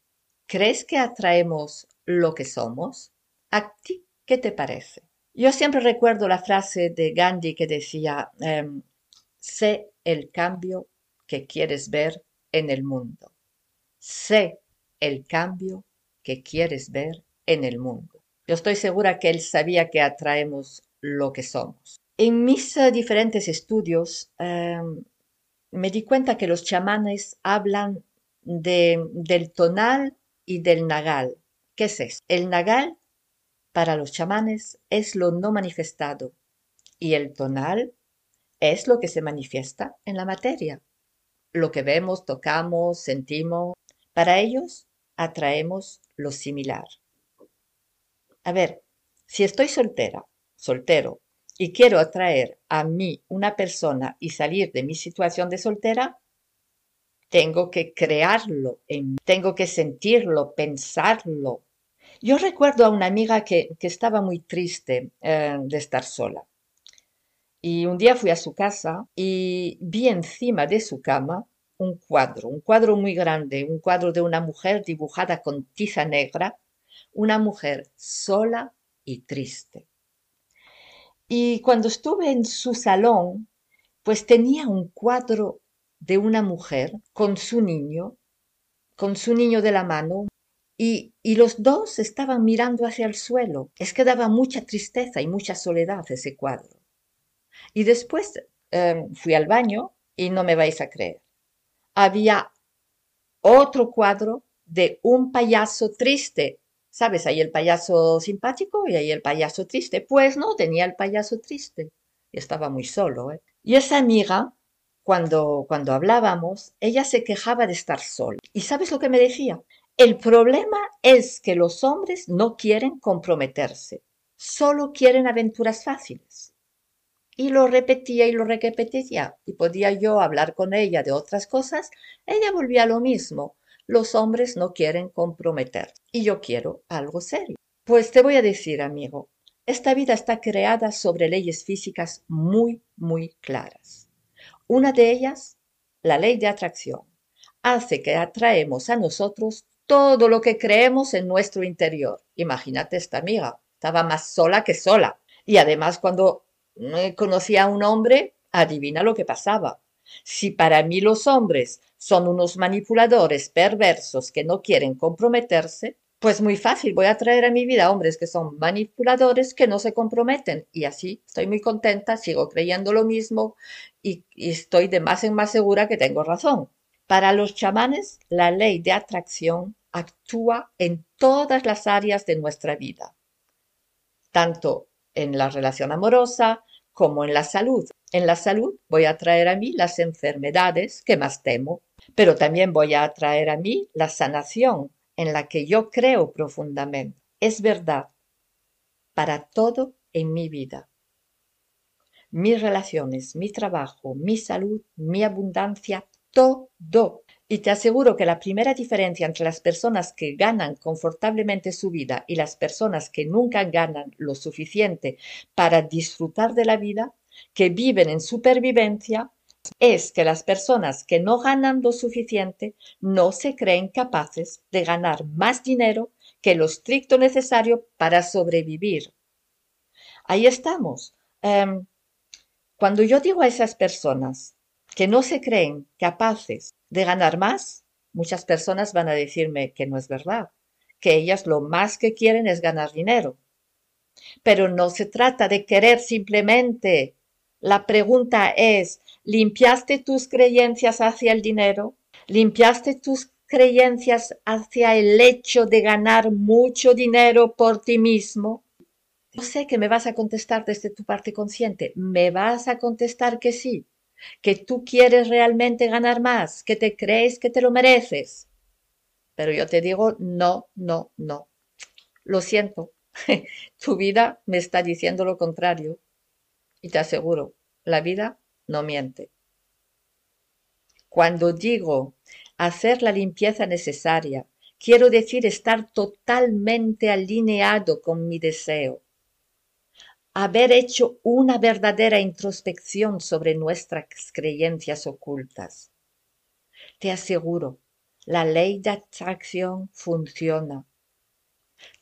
¿crees que atraemos lo que somos? ¿A ti qué te parece? Yo siempre recuerdo la frase de Gandhi que decía, em, sé el cambio que quieres ver en el mundo. Sé el cambio que quieres ver en el mundo. Yo estoy segura que él sabía que atraemos lo que somos. En mis eh, diferentes estudios em, me di cuenta que los chamanes hablan de, del tonal y del nagal. ¿Qué es eso? El nagal para los chamanes es lo no manifestado y el tonal es lo que se manifiesta en la materia, lo que vemos, tocamos, sentimos. Para ellos atraemos lo similar. A ver, si estoy soltera, soltero, y quiero atraer a mí una persona y salir de mi situación de soltera, tengo que crearlo, tengo que sentirlo, pensarlo, yo recuerdo a una amiga que, estaba muy triste eh, de estar sola. Y un día fui a su casa y vi encima de su cama un cuadro, un cuadro muy grande, un cuadro de una mujer dibujada con tiza negra, una mujer sola y triste. Y cuando estuve en su salón, pues tenía un cuadro de una mujer con su niño, con su niño de la mano, y, los dos estaban mirando hacia el suelo. Es que daba mucha tristeza y mucha soledad ese cuadro. Y después em, fui al baño y no me vais a creer. Había otro cuadro de un payaso triste. ¿Sabes? Hay el payaso simpático y hay el payaso triste. Pues no, tenía el payaso triste. Y estaba muy solo. ¿eh? Y esa amiga, cuando, cuando hablábamos, ella se quejaba de estar sola. ¿Y sabes lo que me decía? El problema es que los hombres no quieren comprometerse, solo quieren aventuras fáciles. Y lo repetía y lo repetía, y podía yo hablar con ella de otras cosas, ella volvía a lo mismo. Los hombres no quieren comprometer, y yo quiero algo serio. Pues te voy a decir, amigo, esta vida está creada sobre leyes físicas muy, muy claras. Una de ellas, la ley de atracción, hace que atraemos a nosotros todo lo que creemos en nuestro interior. Imagínate esta amiga, estaba más sola que sola. Y además cuando conocía a un hombre, adivina lo que pasaba. Si para mí los hombres son unos manipuladores perversos que no quieren comprometerse, pues muy fácil, voy a traer a mi vida hombres que son manipuladores que no se comprometen. Y así estoy muy contenta, sigo creyendo lo mismo y, y estoy de más en más segura que tengo razón. Para los chamanes, la ley de atracción actúa en todas las áreas de nuestra vida, tanto en la relación amorosa como en la salud. En la salud voy a traer a mí las enfermedades que más temo, pero también voy a traer a mí la sanación en la que yo creo profundamente. Es verdad para todo en mi vida. Mis relaciones, mi trabajo, mi salud, mi abundancia, todo y te aseguro que la primera diferencia entre las personas que ganan confortablemente su vida y las personas que nunca ganan lo suficiente para disfrutar de la vida, que viven en supervivencia, es que las personas que no ganan lo suficiente no se creen capaces de ganar más dinero que lo estricto necesario para sobrevivir. Ahí estamos. Em, cuando yo digo a esas personas que no se creen capaces de ganar más, muchas personas van a decirme que no es verdad, que ellas lo más que quieren es ganar dinero. Pero no se trata de querer simplemente. La pregunta es, ¿limpiaste tus creencias hacia el dinero? ¿Limpiaste tus creencias hacia el hecho de ganar mucho dinero por ti mismo? Yo sé que me vas a contestar desde tu parte consciente. Me vas a contestar que sí que tú quieres realmente ganar más, que te crees que te lo mereces. Pero yo te digo, no, no, no. Lo siento, tu vida me está diciendo lo contrario. Y te aseguro, la vida no miente. Cuando digo hacer la limpieza necesaria, quiero decir estar totalmente alineado con mi deseo, haber hecho una verdadera introspección sobre nuestras creencias ocultas. Te aseguro, la ley de atracción funciona.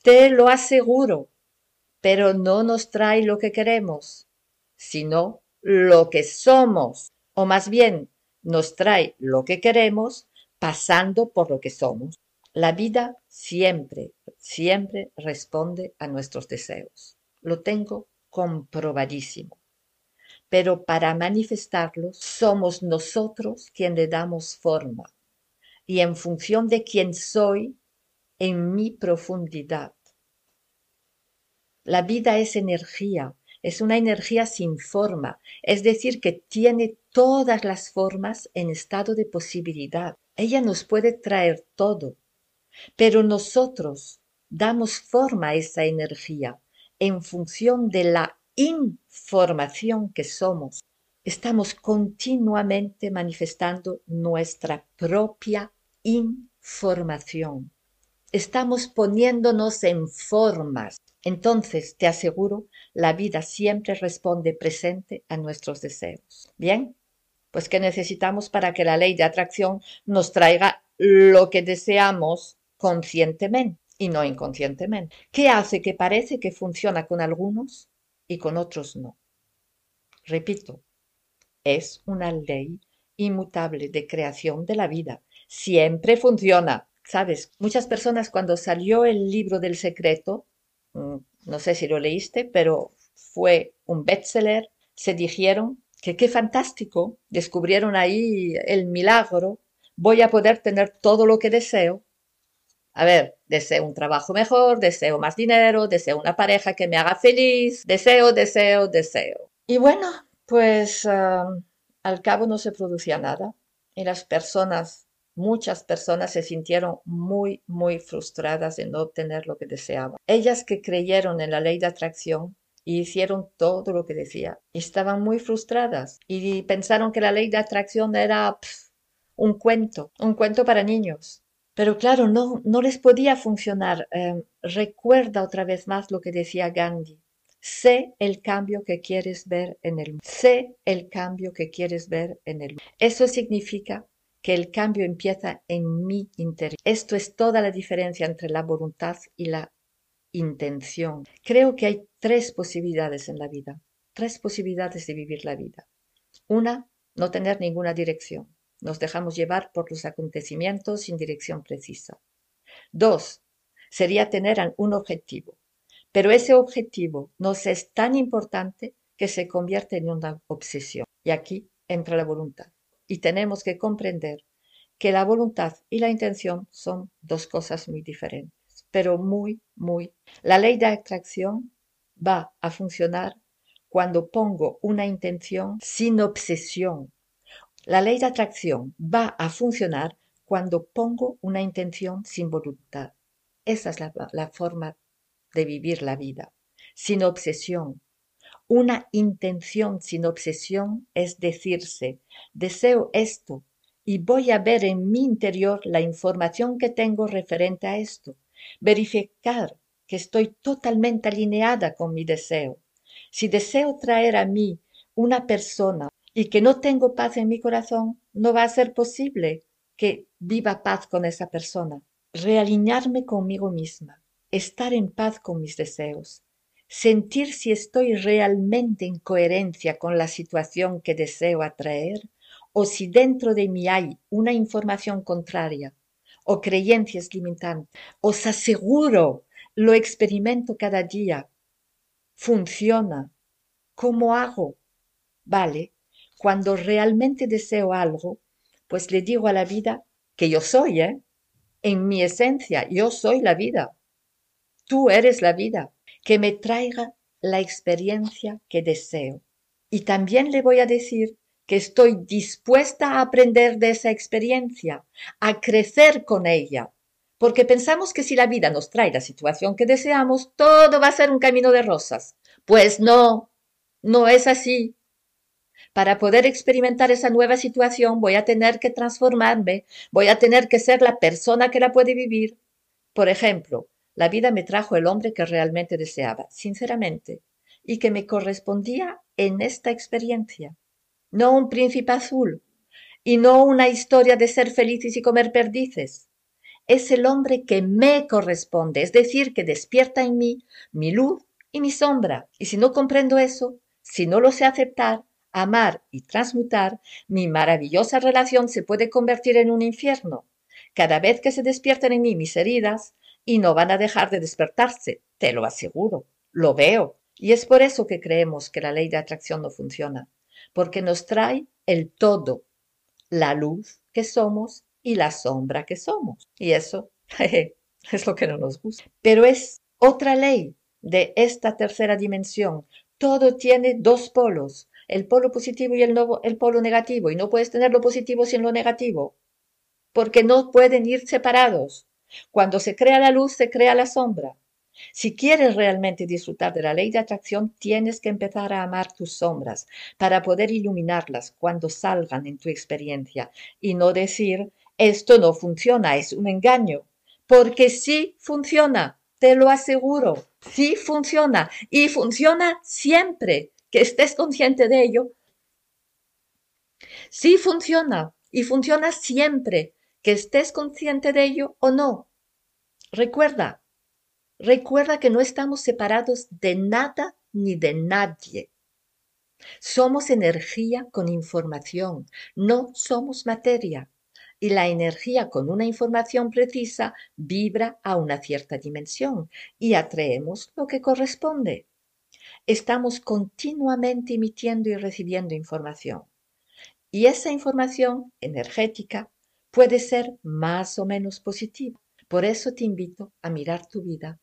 Te lo aseguro, pero no nos trae lo que queremos, sino lo que somos, o más bien nos trae lo que queremos pasando por lo que somos. La vida siempre, siempre responde a nuestros deseos. Lo tengo comprobadísimo. Pero para manifestarlos somos nosotros quien le damos forma. Y en función de quién soy, en mi profundidad. La vida es energía, es una energía sin forma, es decir, que tiene todas las formas en estado de posibilidad. Ella nos puede traer todo, pero nosotros damos forma a esa energía en función de la información que somos. Estamos continuamente manifestando nuestra propia información. Estamos poniéndonos en formas. Entonces, te aseguro, la vida siempre responde presente a nuestros deseos. Bien, pues ¿qué necesitamos para que la ley de atracción nos traiga lo que deseamos conscientemente y no inconscientemente? ¿Qué hace que parece que funciona con algunos y con otros no? Repito, es una ley inmutable de creación de la vida. Siempre funciona. Sabes, muchas personas cuando salió el libro del secreto, mm, no sé si lo leíste, pero fue un bestseller, se dijeron que qué fantástico, descubrieron ahí el milagro, voy a poder tener todo lo que deseo. A ver, deseo un trabajo mejor, deseo más dinero, deseo una pareja que me haga feliz, deseo, deseo, deseo. Y bueno, pues al cabo no se producía nada y las personas, muchas personas se sintieron muy, muy frustradas de no obtener lo que deseaban. Ellas que creyeron en la ley de atracción y hicieron todo lo que decía. Estaban muy frustradas y pensaron que la ley de atracción era un cuento, un cuento para niños. Pero claro, no, no les podía funcionar. Em, recuerda otra vez más lo que decía Gandhi. Sé el cambio que quieres ver en el mundo. Sé el cambio que quieres ver en el mundo. Eso significa que el cambio empieza en mi interior. Esto es toda la diferencia entre la voluntad y la intención. Creo que hay tres posibilidades en la vida, tres posibilidades de vivir la vida. Una, no tener ninguna dirección. Nos dejamos llevar por los acontecimientos sin dirección precisa. Dos, sería tener un objetivo, pero ese objetivo nos es tan importante que se convierte en una obsesión. Y aquí entra la voluntad. Y tenemos que comprender que la voluntad y la intención son dos cosas muy diferentes pero muy, muy. La ley de atracción va a funcionar cuando pongo una intención sin obsesión. La ley de atracción va a funcionar cuando pongo una intención sin voluntad. Esa es la, la forma de vivir la vida, sin obsesión. Una intención sin obsesión es decirse, deseo esto y voy a ver en mi interior la información que tengo referente a esto verificar que estoy totalmente alineada con mi deseo. Si deseo traer a mí una persona y que no tengo paz en mi corazón, no va a ser posible que viva paz con esa persona. Realinearme conmigo misma, estar en paz con mis deseos, sentir si estoy realmente en coherencia con la situación que deseo atraer o si dentro de mí hay una información contraria o creencias limitantes. Os aseguro, lo experimento cada día. Funciona. ¿Cómo hago? Vale, cuando realmente deseo algo, pues le digo a la vida que yo soy, ¿eh? En mi esencia, yo soy la vida. Tú eres la vida. Que me traiga la experiencia que deseo. Y también le voy a decir que estoy dispuesta a aprender de esa experiencia, a crecer con ella, porque pensamos que si la vida nos trae la situación que deseamos, todo va a ser un camino de rosas. Pues no, no es así. Para poder experimentar esa nueva situación voy a tener que transformarme, voy a tener que ser la persona que la puede vivir. Por ejemplo, la vida me trajo el hombre que realmente deseaba, sinceramente, y que me correspondía en esta experiencia no un príncipe azul. y no una historia de ser felices y comer perdices. Es el hombre que me corresponde, es decir, que despierta en mí mi luz y mi sombra. Y si no comprendo eso, si no lo sé aceptar, amar y transmutar, mi maravillosa relación se puede convertir en un infierno. Cada vez que se despiertan en mí mis heridas, y no van a dejar de despertarse, te lo aseguro, lo veo. Y es por eso que creemos que la ley de atracción no funciona, porque nos trae el todo, la luz que somos y la sombra que somos. Y eso es lo que no nos gusta. Pero es otra ley de esta tercera dimensión. Todo tiene dos polos, el polo positivo y el, el polo negativo, y no puedes tener lo positivo sin lo negativo, porque no pueden ir separados. Cuando se crea la luz, se crea la sombra. Si quieres realmente disfrutar de la ley de atracción, tienes que empezar a amar tus sombras para poder iluminarlas cuando salgan en tu experiencia y no decir, esto no funciona, es un engaño, porque sí funciona, te lo aseguro, sí funciona y funciona siempre que estés consciente de ello. Sí funciona y funciona siempre que estés consciente de ello o no. Recuerda, recuerda que no estamos separados de nada ni de nadie. Somos energía con información, no somos materia. Y la energía con una información precisa vibra a una cierta dimensión y atraemos lo que corresponde. Estamos continuamente emitiendo y recibiendo información. Y esa información energética puede ser más o menos positiva. Por eso te invito a mirar tu vida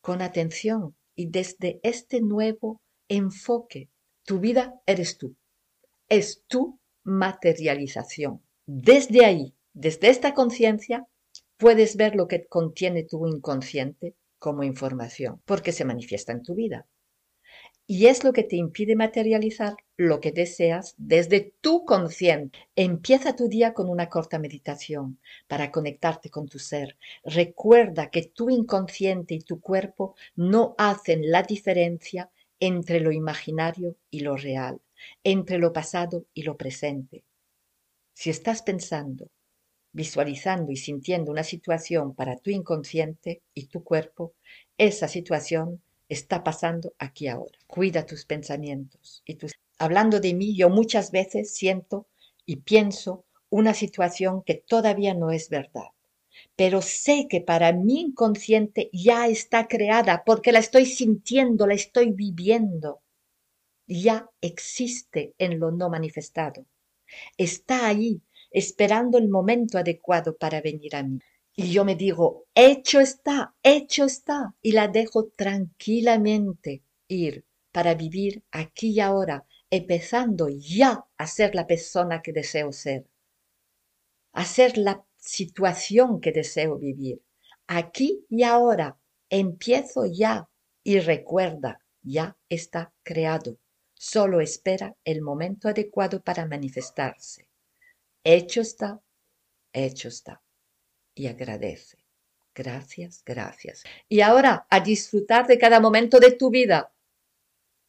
con atención y desde este nuevo enfoque. Tu vida eres tú. Es tu materialización. Desde ahí, desde esta conciencia, puedes ver lo que contiene tu inconsciente como información, porque se manifiesta en tu vida y es lo que te impide materializar lo que deseas desde tu consciente. Empieza tu día con una corta meditación para conectarte con tu ser. Recuerda que tu inconsciente y tu cuerpo no hacen la diferencia entre lo imaginario y lo real, entre lo pasado y lo presente. Si estás pensando, visualizando y sintiendo una situación para tu inconsciente y tu cuerpo, esa situación está pasando aquí ahora. Cuida tus pensamientos y tus... Hablando de mí, yo muchas veces siento y pienso una situación que todavía no es verdad, pero sé que para mi inconsciente ya está creada porque la estoy sintiendo, la estoy viviendo. Ya existe en lo no manifestado. Está ahí, esperando el momento adecuado para venir a mí. Y yo me digo, hecho está, hecho está, y la dejo tranquilamente ir para vivir aquí y ahora, empezando ya a ser la persona que deseo ser, a ser la situación que deseo vivir. Aquí y ahora, empiezo ya. Y recuerda, ya está creado, solo espera el momento adecuado para manifestarse. Hecho está, hecho está y agradece. Gracias, gracias. Y ahora a disfrutar de cada momento de tu vida,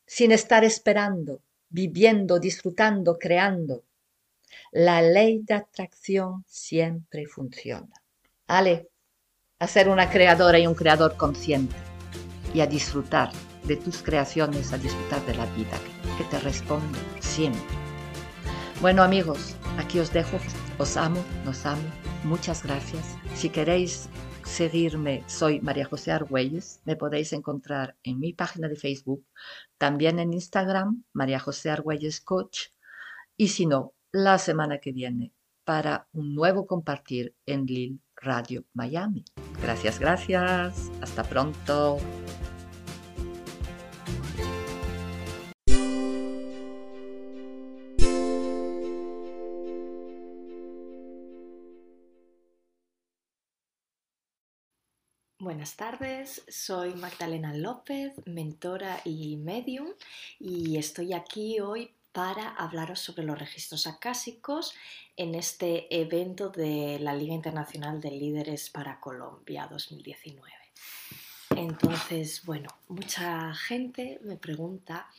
sin estar esperando, viviendo, disfrutando, creando. La ley de atracción siempre funciona. Ale, a ser una creadora y un creador consciente y a disfrutar de tus creaciones, a disfrutar de la vida que te responde siempre. Bueno amigos, aquí os dejo. Os amo, nos amo Muchas gracias. Si queréis seguirme, soy María José Argüelles. Me podéis encontrar en mi página de Facebook, también en Instagram, María José Argüelles Coach. Y si no, la semana que viene para un nuevo compartir en Lil Radio Miami. Gracias, gracias. Hasta pronto. Buenas tardes, soy Magdalena López, mentora y medium, y estoy aquí hoy para hablaros sobre los registros acásicos en este evento de la Liga Internacional de Líderes para Colombia 2019. Entonces, bueno, mucha gente me pregunta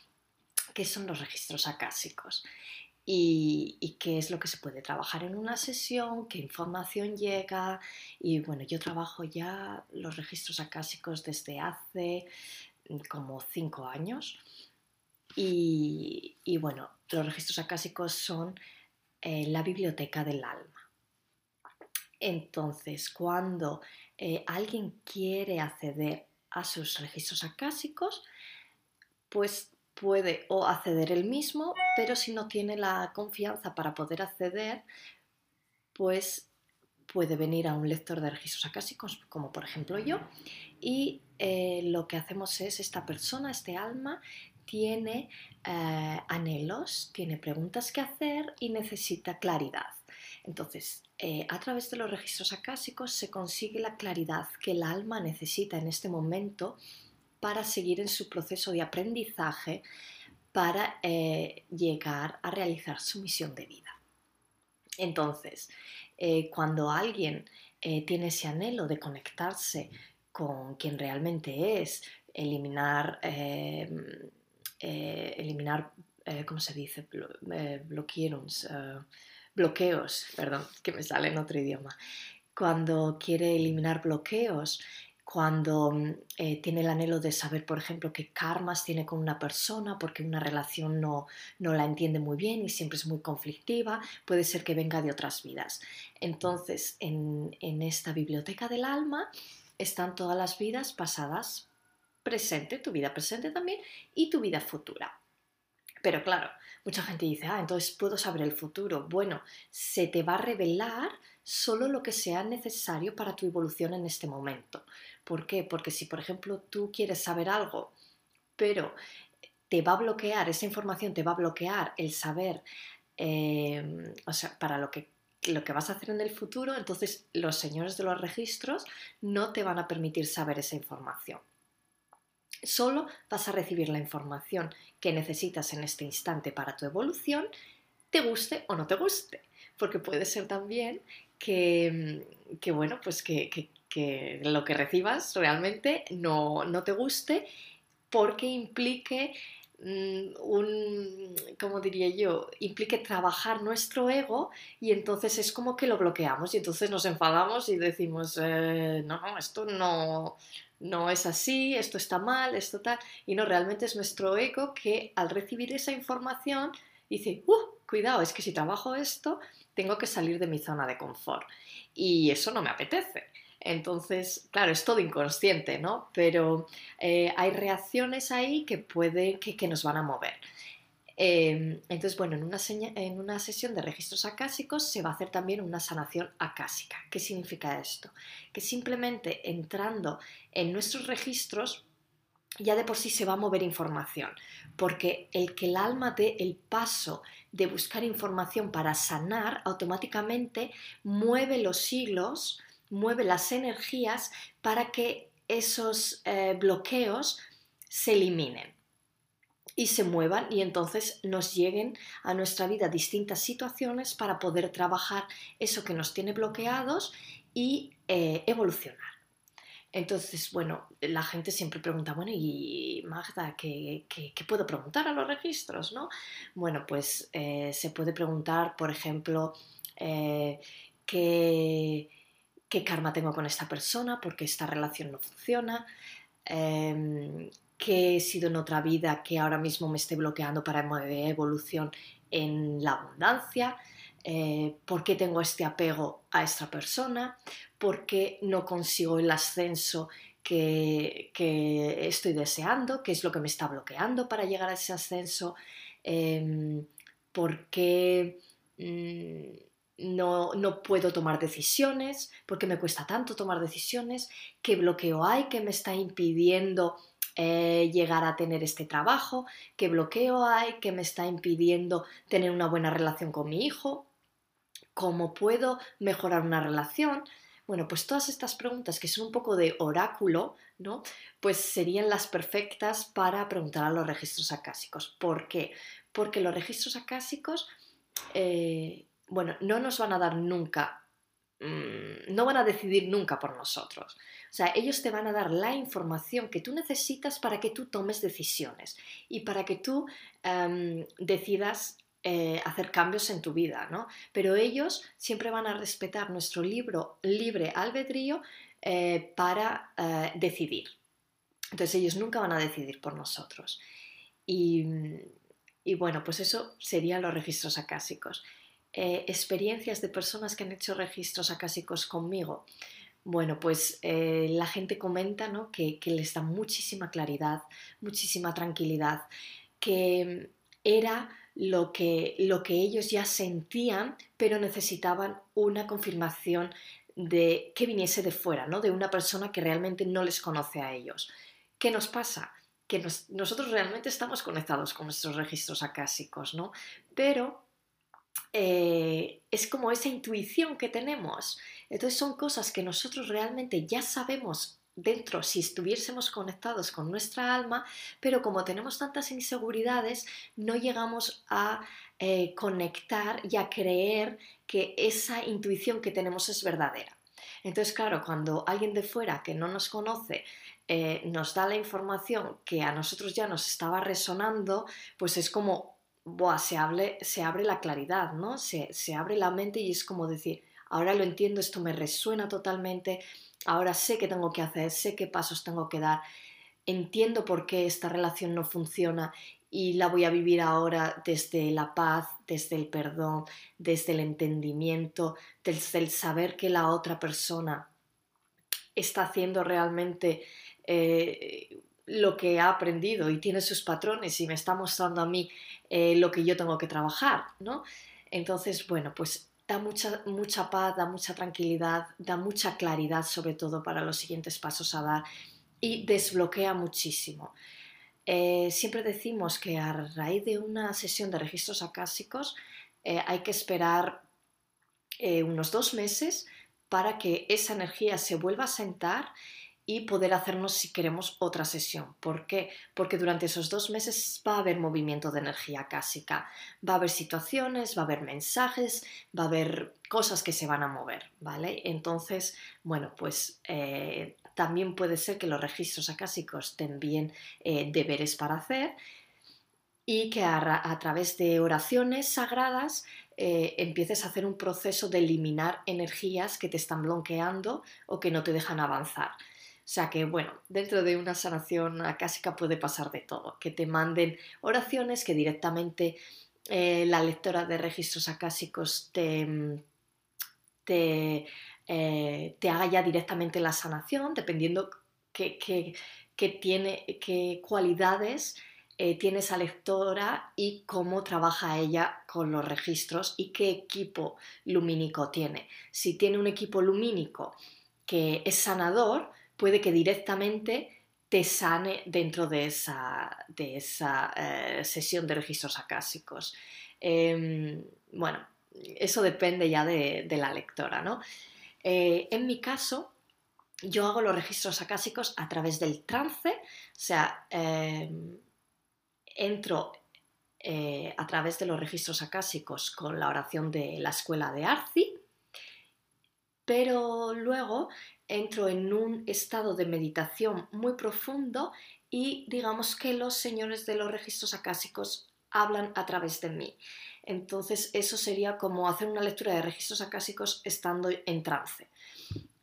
qué son los registros acásicos. Y, qué es lo que se puede trabajar en una sesión, qué información llega. Y bueno, yo trabajo ya los registros acásicos desde hace mm, como cinco años. Y, bueno, los registros acásicos son la biblioteca del alma. Entonces, cuando eh, alguien quiere acceder a sus registros acásicos, pues puede o acceder él mismo, pero si no tiene la confianza para poder acceder, pues puede venir a un lector de registros acásicos, como por ejemplo yo, y eh, lo que hacemos es, esta persona, este alma, tiene eh, anhelos, tiene preguntas que hacer y necesita claridad. Entonces, eh, a través de los registros acásicos se consigue la claridad que el alma necesita en este momento para seguir en su proceso de aprendizaje para eh, llegar a realizar su misión de vida. Entonces, eh, cuando alguien eh, tiene ese anhelo de conectarse con quien realmente es, eliminar, eliminar ¿cómo se dice? bloqueos, perdón, que me sale en otro idioma. Cuando quiere eliminar bloqueos, cuando mm, eh, tiene el anhelo de saber, por ejemplo, qué karmas tiene con una persona porque una relación no, no, la entiende muy bien y siempre es muy conflictiva, puede ser que venga de otras vidas. Entonces, en, en esta biblioteca del alma están todas las vidas pasadas, presente, tu vida presente también, y tu vida futura. Pero claro, mucha gente dice, ah, entonces puedo saber el futuro. Bueno, se te va a revelar solo lo que sea necesario para tu evolución en este momento. ¿Por qué? Porque si, por ejemplo, tú quieres saber algo, pero te va a bloquear, esa información te va a bloquear el saber, em, para lo que, lo que vas a hacer en el futuro, entonces los señores de los registros no te van a permitir saber esa información. Solo vas a recibir la información que necesitas en este instante para tu evolución, te guste o no te guste, porque puede ser también que, que bueno, pues que lo que recibas realmente no, te guste porque implique mm, un, como diría yo, implique trabajar nuestro ego y entonces es como que lo bloqueamos y entonces nos enfadamos y decimos, eh, no, esto no, no es así, esto está mal, esto tal, y no, realmente es nuestro ego que al recibir esa información dice, uh, cuidado, es que si trabajo esto, tengo que salir de mi zona de confort y eso no me apetece. Entonces, claro, es todo inconsciente, ¿no? Pero eh, hay reacciones ahí que puede que, nos van a mover. Em, entonces, bueno, en una, en una, sesión de registros acásicos se va a hacer también una sanación acásica. ¿Qué significa esto? Que simplemente entrando en nuestros registros ya de por sí se va a mover información, porque el que el alma dé el paso de buscar información para sanar automáticamente mueve los hilos mueve las energías para que esos eh, bloqueos se eliminen y se muevan y entonces nos lleguen a nuestra vida distintas situaciones para poder trabajar eso que nos tiene bloqueados y eh, evolucionar. Entonces, bueno, la gente siempre pregunta, bueno, y Magda, ¿qué, puedo preguntar a los registros? ¿no? Bueno, pues eh, se puede preguntar, por ejemplo, qué qué karma tengo con esta persona, porque esta relación no funciona, eh, qué he sido en otra vida que ahora mismo me esté bloqueando para mi evolución en la abundancia, eh, por qué tengo este apego a esta persona, por qué no consigo el ascenso que, estoy deseando, qué es lo que me está bloqueando para llegar a ese ascenso, eh, por qué... Mm, no, no, puedo tomar decisiones, porque me cuesta tanto tomar decisiones, qué bloqueo hay que me está impidiendo eh, llegar a tener este trabajo, qué bloqueo hay que me está impidiendo tener una buena relación con mi hijo, cómo puedo mejorar una relación. Bueno, pues todas estas preguntas que son un poco de oráculo, ¿no? Pues serían las perfectas para preguntar a los registros acásicos. ¿Por qué? Porque los registros acásicos eh, bueno, no nos van a dar nunca, mm, no van a decidir nunca por nosotros. O sea, ellos te van a dar la información que tú necesitas para que tú tomes decisiones y para que tú em, decidas eh, hacer cambios en tu vida, ¿no? Pero ellos siempre van a respetar nuestro libro, libre albedrío eh, para eh, decidir. Entonces ellos nunca van a decidir por nosotros. Y, y bueno, pues eso serían los registros acásicos. Experiencias de personas que han hecho registros acásicos conmigo. Bueno, pues la gente comenta ¿no? que, les da muchísima claridad, muchísima tranquilidad, que era lo que, lo que ellos ya sentían, pero necesitaban una confirmación de que viniese de fuera, ¿no? De una persona que realmente no les conoce a ellos. ¿Qué nos pasa? Que nosotros realmente estamos conectados con nuestros registros acásicos, ¿no? Pero eh, es como esa intuición que tenemos. Entonces son cosas que nosotros realmente ya sabemos dentro si estuviésemos conectados con nuestra alma, pero como tenemos tantas inseguridades, no llegamos a eh, conectar y a creer que esa intuición que tenemos es verdadera. Entonces, claro, cuando alguien de fuera que no nos conoce eh, nos da la información que a nosotros ya nos estaba resonando, pues es como, se, se abre la claridad, ¿no? Se, se abre la mente y es como decir, ahora lo entiendo, esto me resuena totalmente, ahora sé qué tengo que hacer, sé qué pasos tengo que dar, entiendo por qué esta relación no funciona y la voy a vivir ahora desde la paz, desde el perdón, desde el entendimiento, desde el saber que la otra persona está haciendo realmente eh, lo que ha aprendido y tiene sus patrones y me está mostrando a mí eh, lo que yo tengo que trabajar, ¿no? Entonces, bueno, pues da mucha, mucha paz, da mucha tranquilidad, da mucha claridad sobre todo para los siguientes pasos a dar y desbloquea muchísimo. Eh, siempre decimos que a raíz de una sesión de registros acásicos eh, hay que esperar unos dos meses para que esa energía se vuelva a sentar y poder hacernos si queremos otra sesión. ¿Por qué? Porque durante esos dos meses va a haber movimiento de energía cásica, va a haber situaciones, va a haber mensajes, va a haber cosas que se van a mover, ¿vale? Entonces, bueno, pues eh, también puede ser que los registros acásicos bien eh, deberes para hacer y que a, través de oraciones sagradas eh, empieces a hacer un proceso de eliminar energías que te están bloqueando o que no te dejan avanzar. O sea que, bueno, dentro de una sanación acásica puede pasar de todo, que te manden oraciones, que directamente eh, la lectora de registros acásicos te, te, eh, te, haga ya directamente la sanación, dependiendo qué, tiene, qué cualidades eh, tiene esa lectora y cómo trabaja ella con los registros y qué equipo lumínico tiene. Si tiene un equipo lumínico que es sanador, puede que directamente te sane dentro de esa, de esa eh, sesión de registros acásicos. Em, bueno, eso depende ya de, la lectora, ¿no? Eh, en mi caso, yo hago los registros acásicos a través del trance, o sea, em, entro eh, a través de los registros acásicos con la oración de la escuela de Arci, pero luego entro en un estado de meditación muy profundo y digamos que los señores de los registros acásicos hablan a través de mí. Entonces eso sería como hacer una lectura de registros acásicos estando en trance.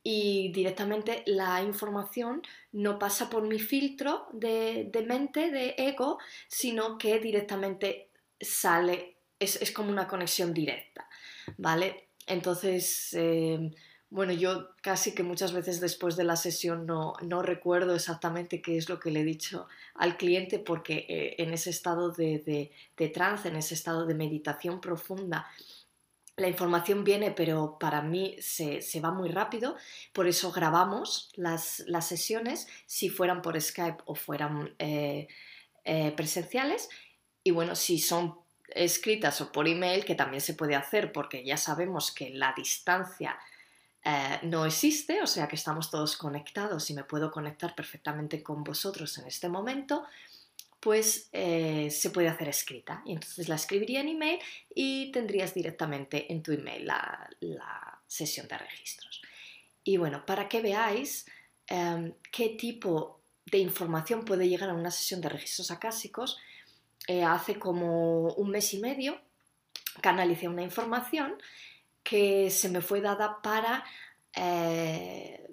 Y directamente la información no pasa por mi filtro de, mente, de ego, sino que directamente sale, es, como una conexión directa, ¿vale? Entonces, eh, bueno, yo casi que muchas veces después de la sesión no, recuerdo exactamente qué es lo que le he dicho al cliente porque eh, en ese estado de, trance, en ese estado de meditación profunda, la información viene, pero para mí se, va muy rápido, por eso grabamos las, sesiones, si fueran por Skype o fueran eh, eh, presenciales. Y bueno, si son escritas o por email, que también se puede hacer, porque ya sabemos que la distancia eh, no existe, o sea que estamos todos conectados y me puedo conectar perfectamente con vosotros en este momento, pues eh, se puede hacer escrita. Y entonces la escribiría en email y tendrías directamente en tu email la, sesión de registros. Y bueno, para que veáis em, qué tipo de información puede llegar a una sesión de registros acásicos, eh, hace como un mes y medio canalicé una información que se me fue dada para, eh,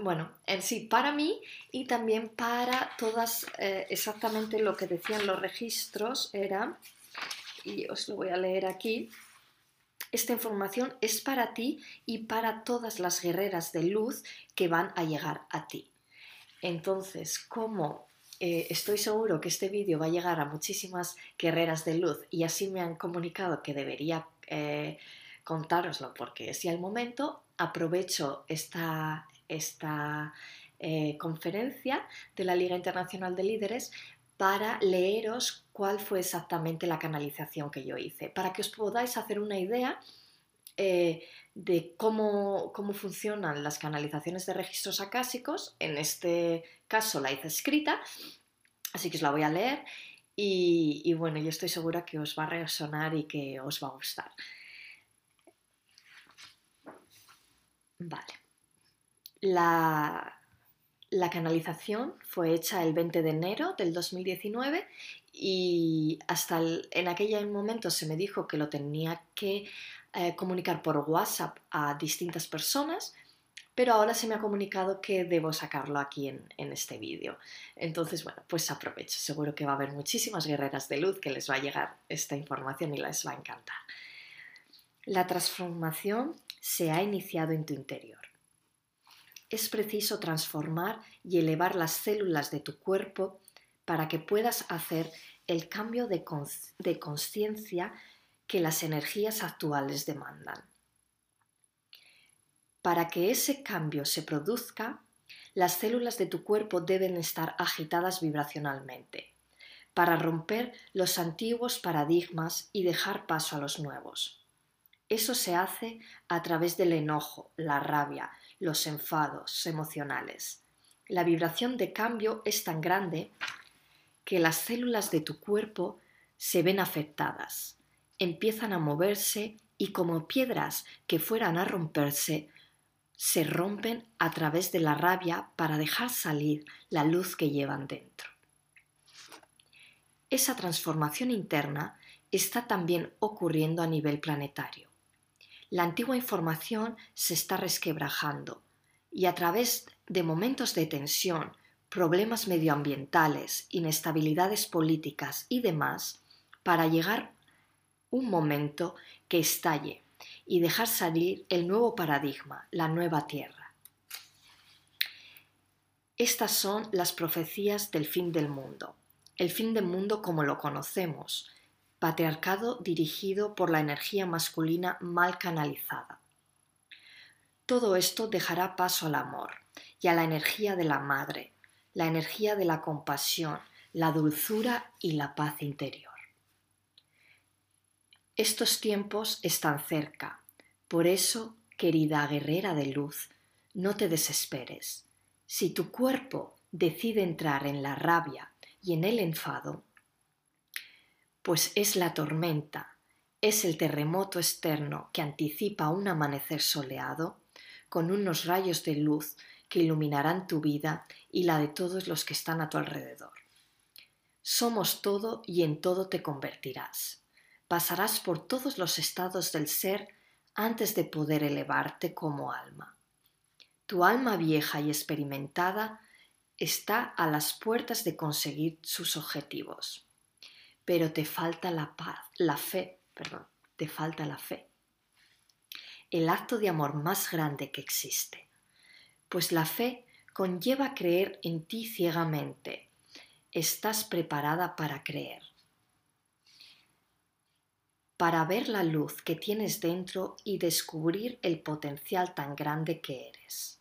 bueno, en sí, para mí y también para todas, eh, exactamente lo que decían los registros era, y os lo voy a leer aquí, esta información es para ti y para todas las guerreras de luz que van a llegar a ti. Entonces, como eh, estoy seguro que este vídeo va a llegar a muchísimas guerreras de luz y así me han comunicado que debería contároslo porque es ya el momento, aprovecho esta, esta eh, conferencia de la Liga Internacional de Líderes para leeros cuál fue exactamente la canalización que yo hice, para que os podáis hacer una idea de cómo, cómo, funcionan las canalizaciones de registros acásicos. En este caso la hice escrita, así que os la voy a leer y, y bueno, yo estoy segura que os va a resonar y que os va a gustar. Vale. La, la canalización fue hecha el 20 de enero del 2019 y hasta en aquel momento se me dijo que lo tenía que eh, comunicar por WhatsApp a distintas personas, pero ahora se me ha comunicado que debo sacarlo aquí en, en este vídeo. Entonces, bueno, pues aprovecho. Seguro que va a haber muchísimas guerreras de luz que les va a llegar esta información y les va a encantar. La transformación se ha iniciado en tu interior. Es preciso transformar y elevar las células de tu cuerpo para que puedas hacer el cambio de conciencia que las energías actuales demandan. Para que ese cambio se produzca, las células de tu cuerpo deben estar agitadas vibracionalmente, para romper los antiguos paradigmas y dejar paso a los nuevos. Eso se hace a través del enojo, la rabia, los enfados emocionales. La vibración de cambio es tan grande que las células de tu cuerpo se ven afectadas, empiezan a moverse y como piedras que fueran a romperse, se rompen a través de la rabia para dejar salir la luz que llevan dentro. Esa transformación interna está también ocurriendo a nivel planetario. La antigua información se está resquebrajando y a través de momentos de tensión, problemas medioambientales, inestabilidades políticas y demás, para llegar un momento que estalle y dejar salir el nuevo paradigma, la nueva tierra. Estas son las profecías del fin del mundo, el fin del mundo como lo conocemos, patriarcado dirigido por la energía masculina mal canalizada. Todo esto dejará paso al amor y a la energía de la madre, la energía de la compasión, la dulzura y la paz interior. Estos tiempos están cerca, por eso, querida guerrera de luz, no te desesperes. Si tu cuerpo decide entrar en la rabia y en el enfado, pues es la tormenta, es el terremoto externo que anticipa un amanecer soleado, con unos rayos de luz que iluminarán tu vida y la de todos los que están a tu alrededor. Somos todo y en todo te convertirás. Pasarás por todos los estados del ser antes de poder elevarte como alma. Tu alma vieja y experimentada está a las puertas de conseguir sus objetivos. Pero te falta la paz, la fe, perdón, te falta la fe. El acto de amor más grande que existe pues la fe conlleva creer en ti ciegamente. Estás preparada para creer, para ver la luz que tienes dentro y descubrir el potencial tan grande que eres.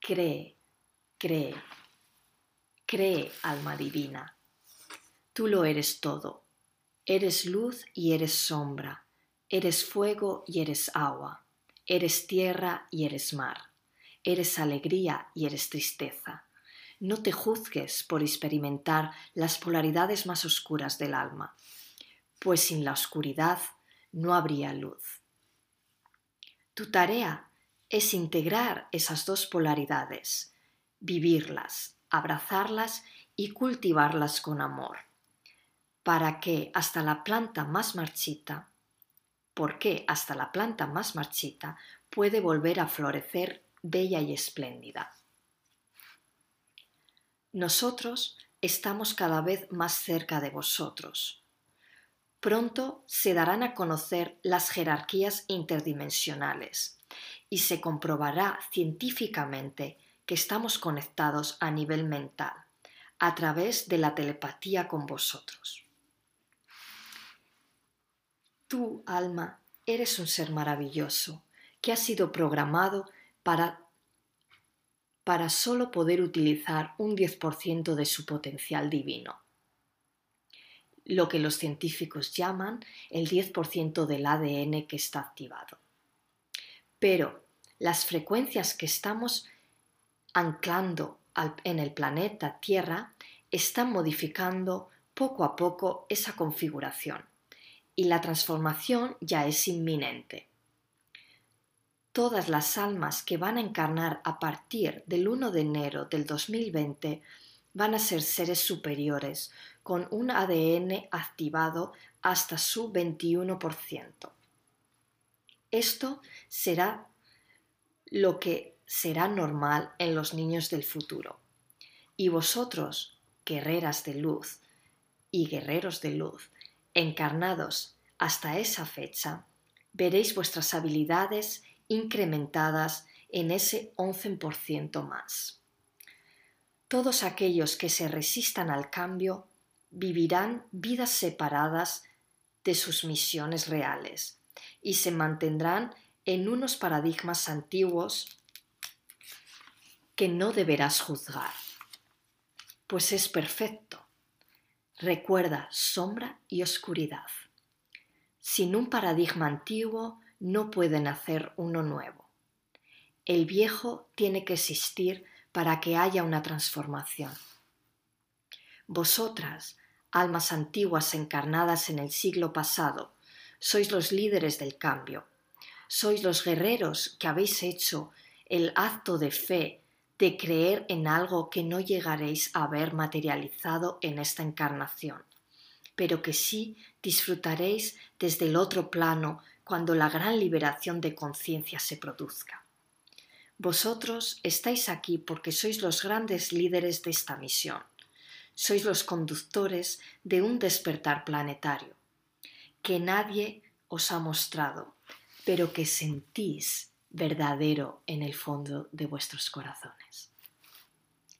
Cree, cree, cree, alma divina. Tú lo eres todo. Eres luz y eres sombra. Eres fuego y eres agua. Eres tierra y eres mar eres alegría y eres tristeza. No te juzgues por experimentar las polaridades más oscuras del alma, pues sin la oscuridad no habría luz. Tu tarea es integrar esas dos polaridades, vivirlas, abrazarlas y cultivarlas con amor, para que hasta la planta más marchita por qué hasta la planta más marchita puede volver a florecer bella y espléndida. Nosotros estamos cada vez más cerca de vosotros. Pronto se darán a conocer las jerarquías interdimensionales y se comprobará científicamente que estamos conectados a nivel mental a través de la telepatía con vosotros. Tú, alma, eres un ser maravilloso que ha sido programado para, para solo poder utilizar un 10% de su potencial divino, lo que los científicos llaman el 10% del ADN que está activado. Pero las frecuencias que estamos anclando en el planeta Tierra están modificando poco a poco esa configuración y la transformación ya es inminente. Todas las almas que van a encarnar a partir del 1 de enero del 2020 van a ser seres superiores con un ADN activado hasta su 21%. Esto será lo que será normal en los niños del futuro. Y vosotros, guerreras de luz y guerreros de luz, encarnados hasta esa fecha, veréis vuestras habilidades incrementadas en ese 11% más. Todos aquellos que se resistan al cambio vivirán vidas separadas de sus misiones reales y se mantendrán en unos paradigmas antiguos que no deberás juzgar, pues es perfecto Recuerda sombra y oscuridad. Sin un paradigma antiguo no puede nacer uno nuevo. El viejo tiene que existir para que haya una transformación. Vosotras, almas antiguas encarnadas en el siglo pasado, sois los líderes del cambio. Sois los guerreros que habéis hecho el acto de fe de creer en algo que no llegaréis a ver materializado en esta encarnación, pero que sí disfrutaréis desde el otro plano cuando la gran liberación de conciencia se produzca. Vosotros estáis aquí porque sois los grandes líderes de esta misión, sois los conductores de un despertar planetario, que nadie os ha mostrado, pero que sentís verdadero en el fondo de vuestros corazones.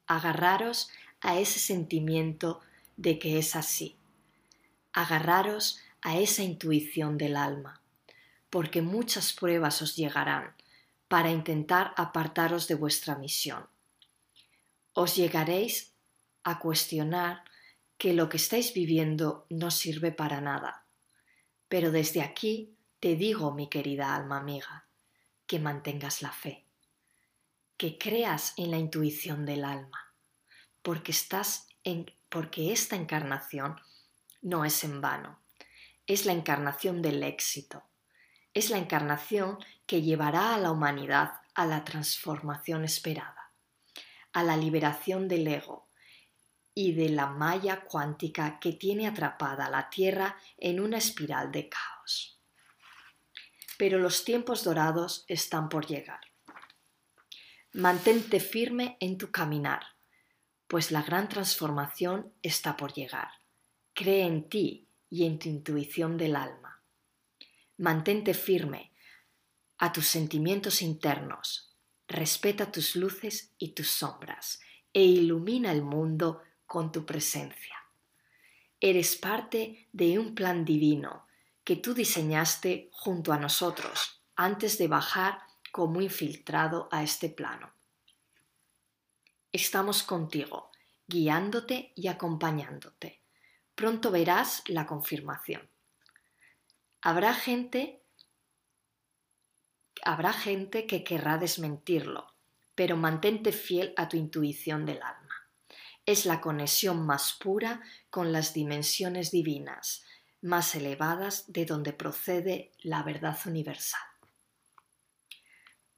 Agarraros a ese sentimiento de que es así. Agarraros a esa intuición del alma, porque muchas pruebas os llegarán para intentar apartaros de vuestra misión. Os llegaréis a cuestionar que lo que estáis viviendo no sirve para nada. Pero desde aquí te digo, mi querida alma amiga, que mantengas la fe, que creas en la intuición del alma, porque estás en porque esta encarnación no es en vano, es la encarnación del éxito, es la encarnación que llevará a la humanidad a la transformación esperada, a la liberación del ego y de la malla cuántica que tiene atrapada la Tierra en una espiral de caos pero los tiempos dorados están por llegar. Mantente firme en tu caminar, pues la gran transformación está por llegar. Cree en ti y en tu intuición del alma. Mantente firme a tus sentimientos internos, respeta tus luces y tus sombras e ilumina el mundo con tu presencia. Eres parte de un plan divino que tú diseñaste junto a nosotros antes de bajar como infiltrado a este plano. Estamos contigo, guiándote y acompañándote. Pronto verás la confirmación. Habrá gente habrá gente que querrá desmentirlo, pero mantente fiel a tu intuición del alma. Es la conexión más pura con las dimensiones divinas, más elevadas de donde procede la verdad universal.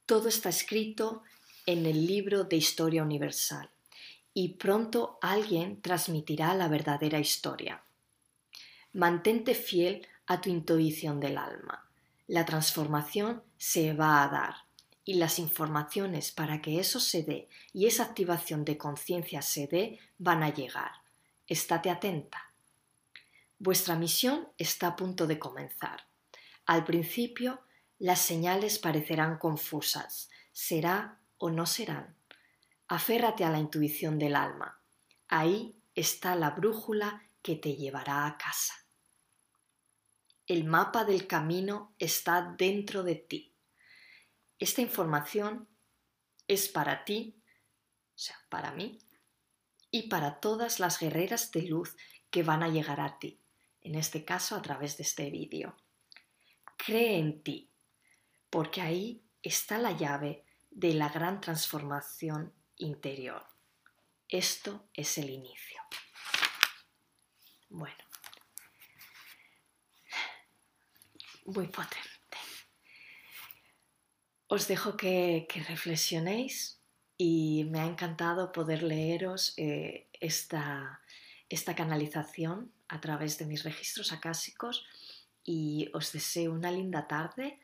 Todo está escrito en el libro de Historia Universal y pronto alguien transmitirá la verdadera historia. Mantente fiel a tu intuición del alma. la transformación se va a dar y las informaciones para que eso se dé y esa activación de conciencia se dé van a llegar. Estate atenta. Vuestra misión está a punto de comenzar. Al principio las señales parecerán confusas. ¿Será o no serán? Aférrate a la intuición del alma. Ahí está la brújula que te llevará a casa. El mapa del camino está dentro de ti. Esta información es para ti, o sea, para mí, y para todas las guerreras de luz que van a llegar a ti, en este caso a través de este vídeo. Cree en ti, porque ahí está la llave de la gran transformación interior. Esto es el inicio. Bueno, muy potente. Os dejo que, reflexionéis y me ha encantado poder leeros eh, esta, esta canalización a través de mis registros acásicos y os deseo una linda tarde.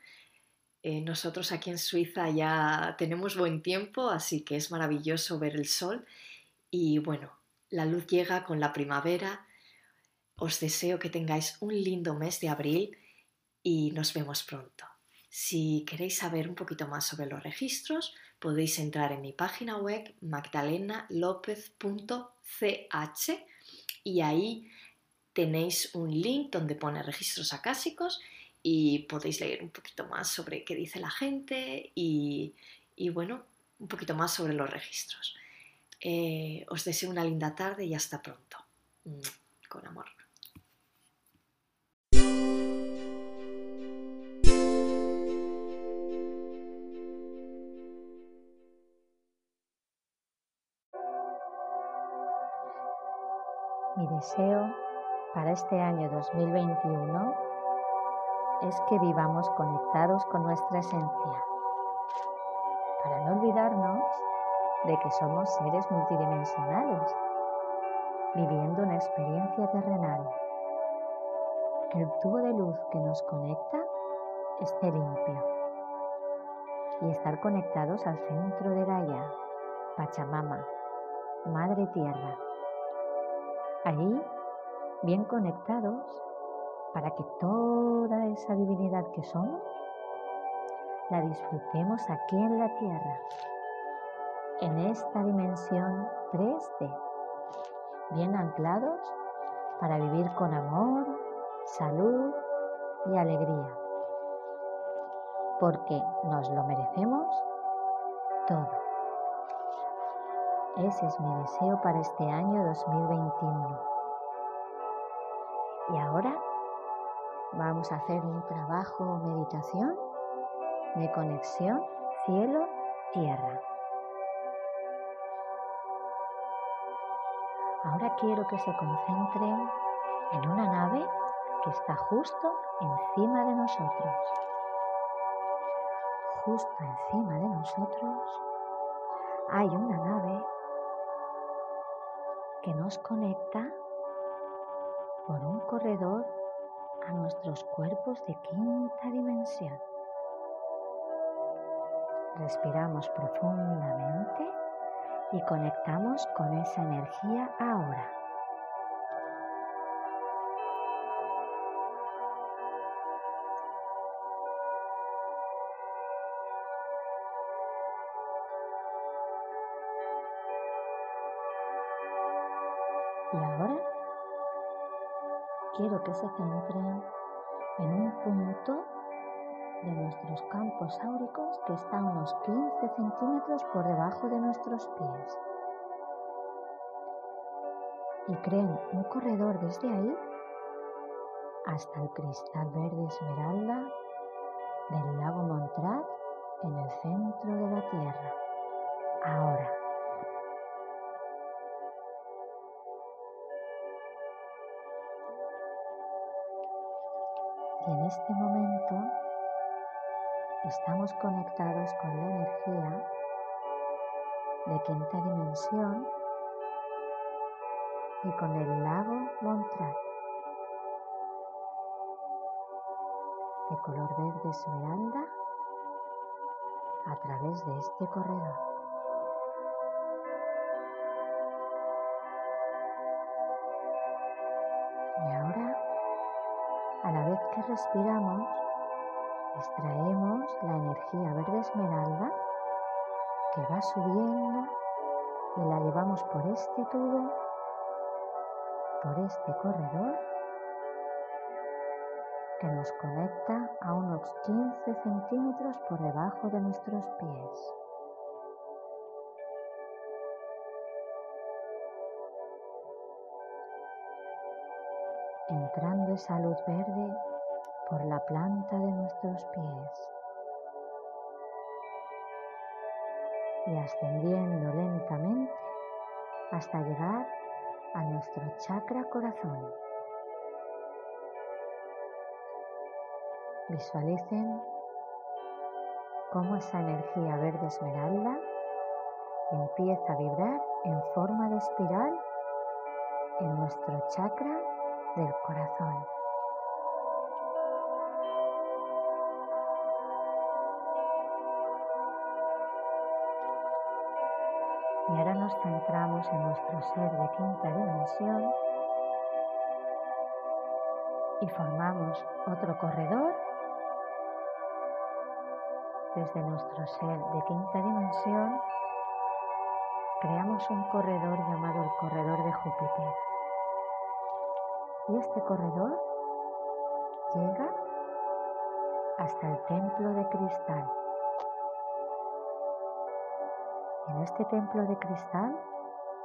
Eh, nosotros aquí en Suiza ya tenemos buen tiempo, así que es maravilloso ver el sol y bueno, la luz llega con la primavera. Os deseo que tengáis un lindo mes de abril y nos vemos pronto. Si queréis saber un poquito más sobre los registros, podéis entrar en mi página web magdalenalopez.ch y ahí tenéis un link donde pone registros acásicos y podéis leer un poquito más sobre qué dice la gente y, bueno, un poquito más sobre los registros. Eh, os deseo una linda tarde y hasta pronto. Con amor. Mi deseo para este año 2021 es que vivamos conectados con nuestra esencia, para no olvidarnos de que somos seres multidimensionales, viviendo una experiencia terrenal. Que el tubo de luz que nos conecta esté limpio y estar conectados al centro de Gaia, Pachamama, Madre Tierra ahí bien conectados para que toda esa divinidad que somos la disfrutemos aquí en la tierra, en esta dimensión 3D, bien anclados para vivir con amor, salud y alegría, porque nos lo merecemos todo. Ese es mi deseo para este año 2021. Y ahora vamos a hacer un trabajo o meditación de conexión cielo-tierra. Ahora quiero que se concentren en una nave que está justo encima de nosotros. Justo encima de nosotros hay una nave que nos conecta por un corredor a nuestros cuerpos de quinta dimensión. Respiramos profundamente y conectamos con esa energía ahora. Que se centren en un punto de nuestros campos áuricos que está unos 15 centímetros por debajo de nuestros pies. Y creen un corredor desde ahí hasta el cristal verde esmeralda del lago Montrat en el centro de la Tierra. Ahora. En este momento estamos conectados con la energía de quinta dimensión y con el lago Montrat. de color verde esmeralda a través de este corredor. Respiramos, extraemos la energía verde esmeralda que va subiendo y la llevamos por este tubo, por este corredor que nos conecta a unos 15 centímetros por debajo de nuestros pies. Entrando esa luz verde por la planta de nuestros pies y ascendiendo lentamente hasta llegar a nuestro chakra corazón. Visualicen cómo esa energía verde esmeralda empieza a vibrar en forma de espiral en nuestro chakra del corazón. Centramos en nuestro ser de quinta dimensión y formamos otro corredor desde nuestro ser de quinta dimensión, creamos un corredor llamado el corredor de Júpiter. Y este corredor llega hasta el templo de cristal. En este templo de cristal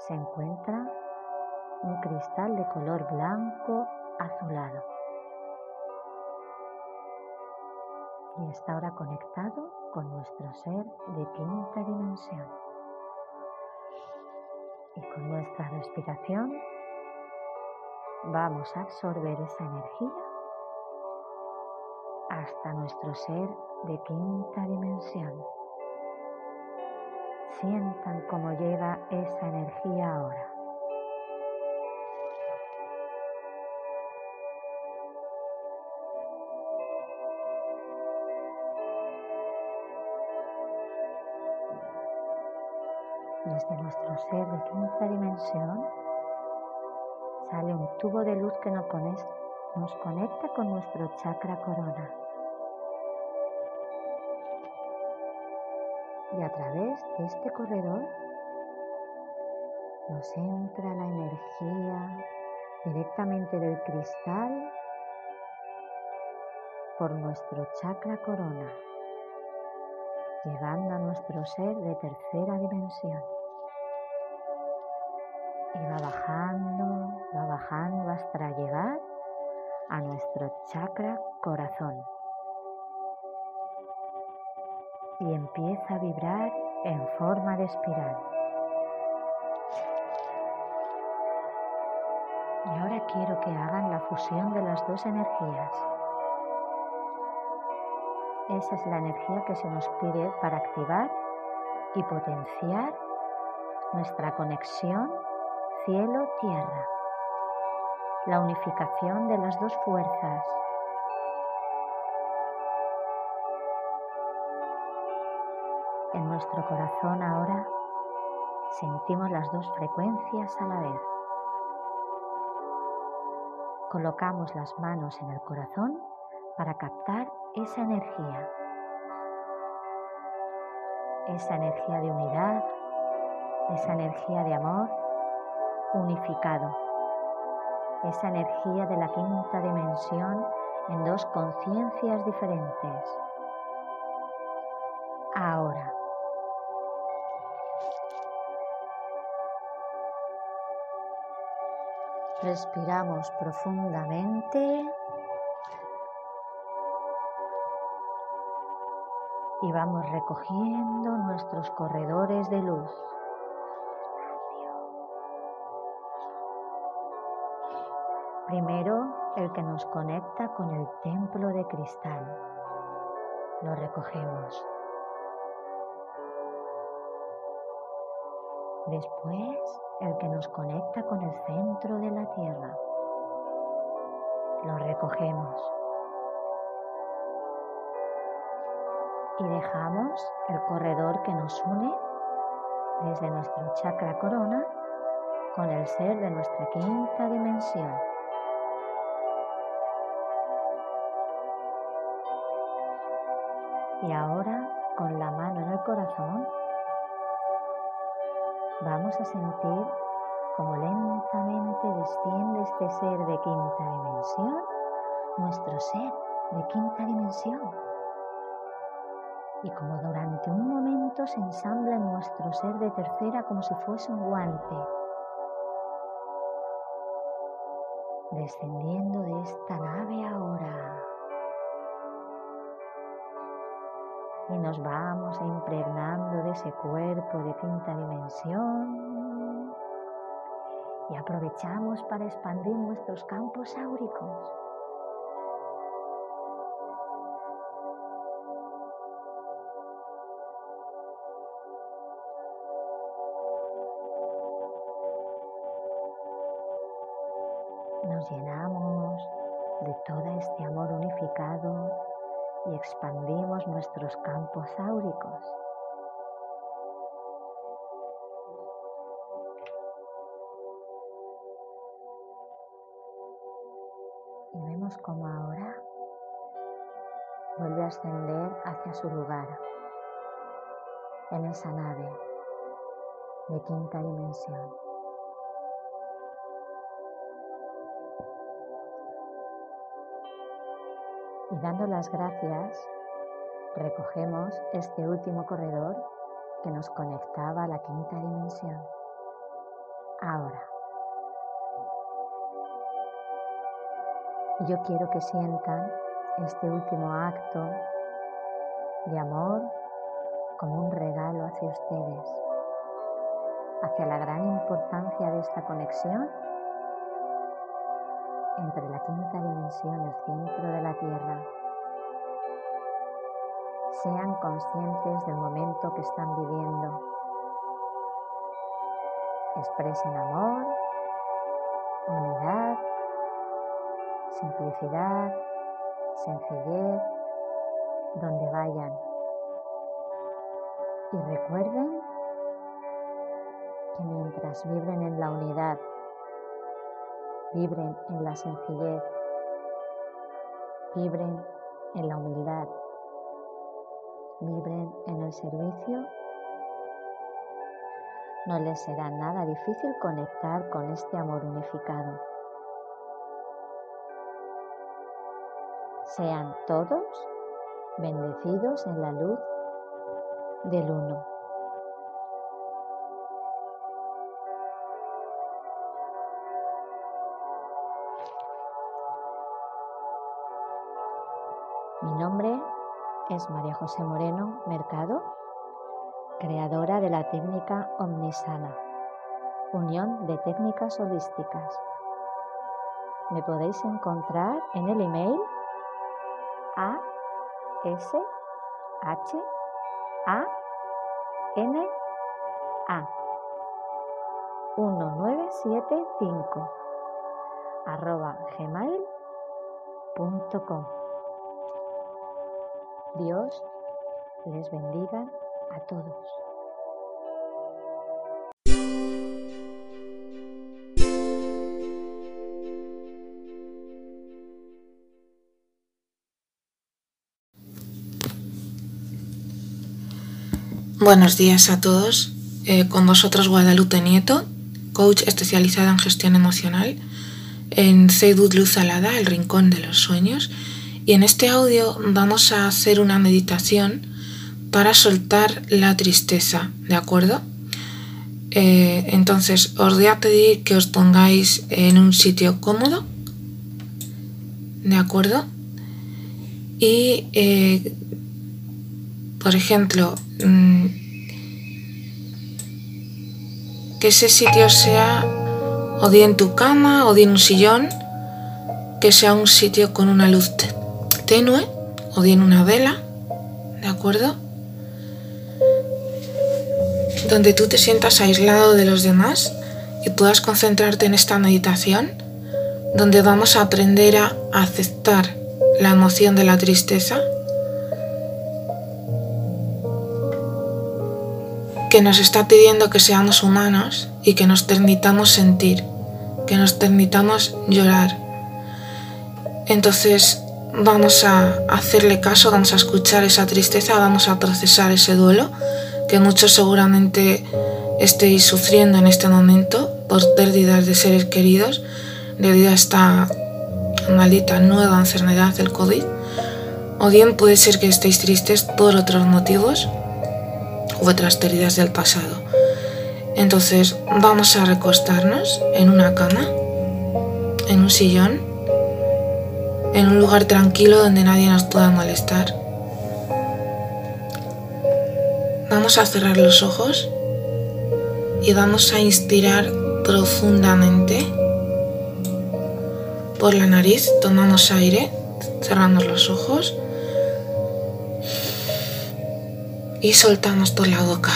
se encuentra un cristal de color blanco azulado. Y está ahora conectado con nuestro ser de quinta dimensión. Y con nuestra respiración vamos a absorber esa energía hasta nuestro ser de quinta dimensión. Sientan cómo llega esa energía ahora. desde nuestro ser de quinta dimensión sale un tubo de luz que nos conecta con nuestro chakra corona. A través de este corredor nos entra la energía directamente del cristal por nuestro chakra corona, llegando a nuestro ser de tercera dimensión y va bajando, va bajando hasta llegar a nuestro chakra corazón. Y empieza a vibrar en forma de espiral. Y ahora quiero que hagan la fusión de las dos energías. Esa es la energía que se nos pide para activar y potenciar nuestra conexión cielo-tierra, la unificación de las dos fuerzas. Nuestro corazón ahora sentimos las dos frecuencias a la vez. Colocamos las manos en el corazón para captar esa energía, esa energía de unidad, esa energía de amor unificado. Esa energía de la quinta dimensión en dos conciencias diferentes. Ahora. Respiramos profundamente y vamos recogiendo nuestros corredores de luz. Primero, el que nos conecta con el templo de cristal. Lo recogemos. Después, el que nos conecta con el centro de la tierra. Lo recogemos. y dejamos el corredor que nos une desde nuestro chakra corona con el ser de nuestra quinta dimensión. Y ahora, con la mano en el corazón, vamos a sentir como lentamente desciende este ser de quinta dimensión, nuestro ser de quinta dimensión. Y como durante un momento se ensambla en nuestro ser de tercera como si fuese un guante, descendiendo de esta nave ahora. Y nos vamos impregnando de ese cuerpo de quinta dimensión y aprovechamos para expandir nuestros campos áuricos. Nos llenamos de todo este amor unificado y expandimos nuestros campos áuricos. Y vemos como ahora vuelve a ascender hacia su lugar, en esa nave de quinta dimensión. Y dando las gracias recogemos este último corredor que nos conectaba a la quinta dimensión. Ahora. Yo quiero que sientan este último acto de amor como un regalo hacia ustedes, hacia la gran importancia de esta conexión entre la quinta dimensión y el centro de la Tierra. Sean conscientes del momento que están viviendo. Expresen amor, unidad, simplicidad, sencillez, donde vayan. Y recuerden que mientras vibren en la unidad vibren en la sencillez, vibren en la humildad, vibren en el servicio, no les será nada difícil conectar con este amor unificado. Sean todos bendecidos en la luz del uno. Mi nombre es María José Moreno Mercado, creadora de la técnica Omnisana, Unión de Técnicas Holísticas. Me podéis encontrar en el email a s h a n a 1975 arroba gmail.com Dios les bendiga a todos. Buenos días a todos. Eh, con vosotros Guadalupe Nieto, coach especializada en gestión emocional en Seidud Luz Alada, el Rincón de los Sueños y en este audio vamos a hacer una meditación para soltar la tristeza, ¿de acuerdo? Eh, entonces os voy a pedir que os pongáis en un sitio cómodo, ¿de acuerdo? Y, eh, por ejemplo, mm, que ese sitio sea o bien en tu cama o bien en un sillón, que sea un sitio con una luz tenue o bien una vela, ¿de acuerdo? Donde tú te sientas aislado de los demás y puedas concentrarte en esta meditación, donde vamos a aprender a aceptar la emoción de la tristeza que nos está pidiendo que seamos humanos y que nos permitamos sentir, que nos permitamos llorar. Entonces vamos a hacerle caso, vamos a escuchar esa tristeza, vamos a procesar ese duelo que muchos seguramente estéis sufriendo en este momento por pérdidas de seres queridos debido a esta maldita nueva enfermedad del COVID. O bien puede ser que estéis tristes por otros motivos u otras pérdidas del pasado. Entonces vamos a recostarnos en una cama, en un sillón, en un lugar tranquilo donde nadie nos pueda molestar. Vamos a cerrar los ojos y vamos a inspirar profundamente por la nariz, tomamos aire, cerramos los ojos y soltamos por la boca.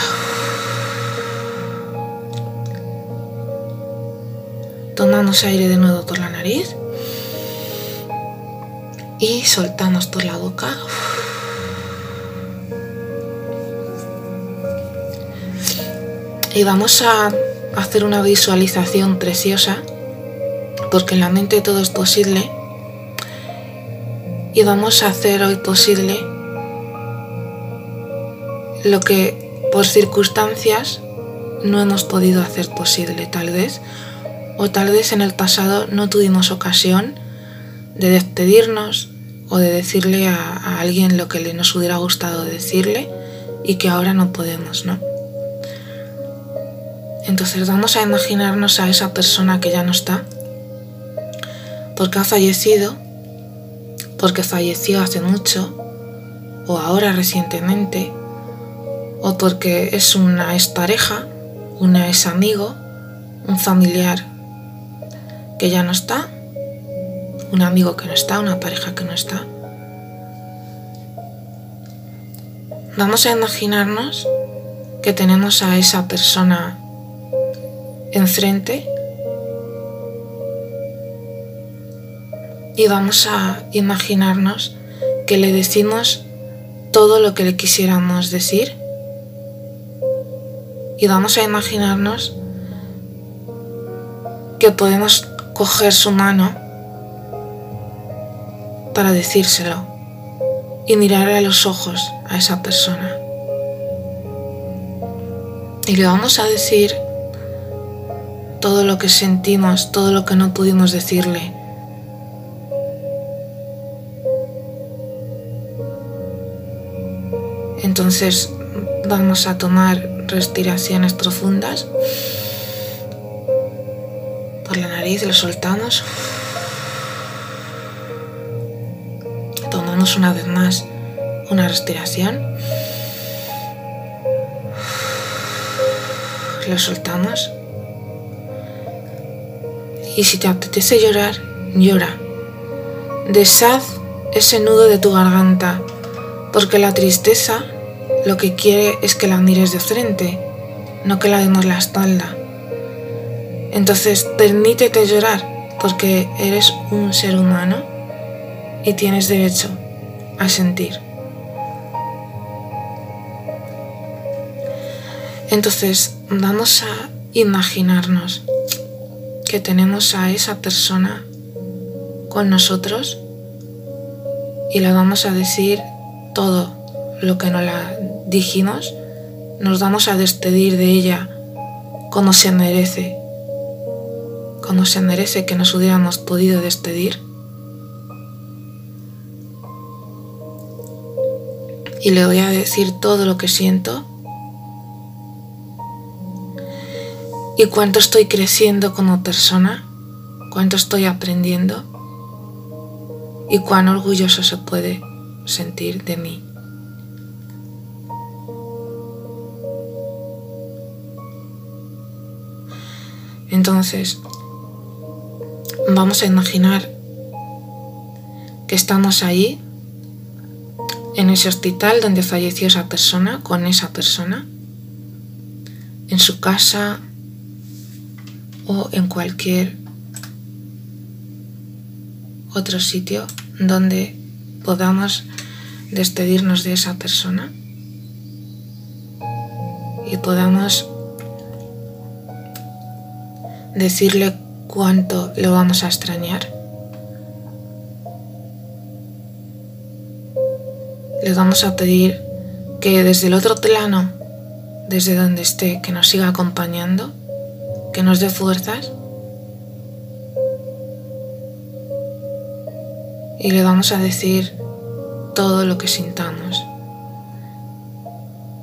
Tomamos aire de nuevo por la nariz y soltamos por la boca. Y vamos a hacer una visualización preciosa, porque en la mente todo es posible. Y vamos a hacer hoy posible lo que por circunstancias no hemos podido hacer posible, tal vez, o tal vez en el pasado no tuvimos ocasión de despedirnos o de decirle a, alguien lo que le nos hubiera gustado decirle y que ahora no podemos, ¿no? Entonces vamos a imaginarnos a esa persona que ya no está, porque ha fallecido, porque falleció hace mucho, o ahora recientemente, o porque es una expareja, una ex amigo, un familiar que ya no está, un amigo que no está, una pareja que no está. Vamos a imaginarnos que tenemos a esa persona enfrente y vamos a imaginarnos que le decimos todo lo que le quisiéramos decir y vamos a imaginarnos que podemos coger su mano para decírselo y mirar a los ojos a esa persona. Y le vamos a decir todo lo que sentimos, todo lo que no pudimos decirle. Entonces vamos a tomar respiraciones profundas. Por la nariz lo soltamos. Una vez más una respiración. Lo soltamos. Y si te apetece llorar, llora. Deshaz ese nudo de tu garganta, porque la tristeza lo que quiere es que la mires de frente, no que la demos la espalda. Entonces permítete llorar, porque eres un ser humano y tienes derecho a sentir. Entonces vamos a imaginarnos que tenemos a esa persona con nosotros y le vamos a decir todo lo que nos la dijimos, nos vamos a despedir de ella como se merece, como se merece que nos hubiéramos podido despedir. Y le voy a decir todo lo que siento y cuánto estoy creciendo como persona, cuánto estoy aprendiendo y cuán orgulloso se puede sentir de mí. Entonces, vamos a imaginar que estamos ahí, en ese hospital donde falleció esa persona, con esa persona, en su casa, o en cualquier otro sitio donde podamos despedirnos de esa persona. y podamos decirle cuánto lo vamos a extrañar. Le vamos a pedir que desde el otro plano, desde donde esté, que nos siga acompañando, que nos dé fuerzas. Y le vamos a decir todo lo que sintamos.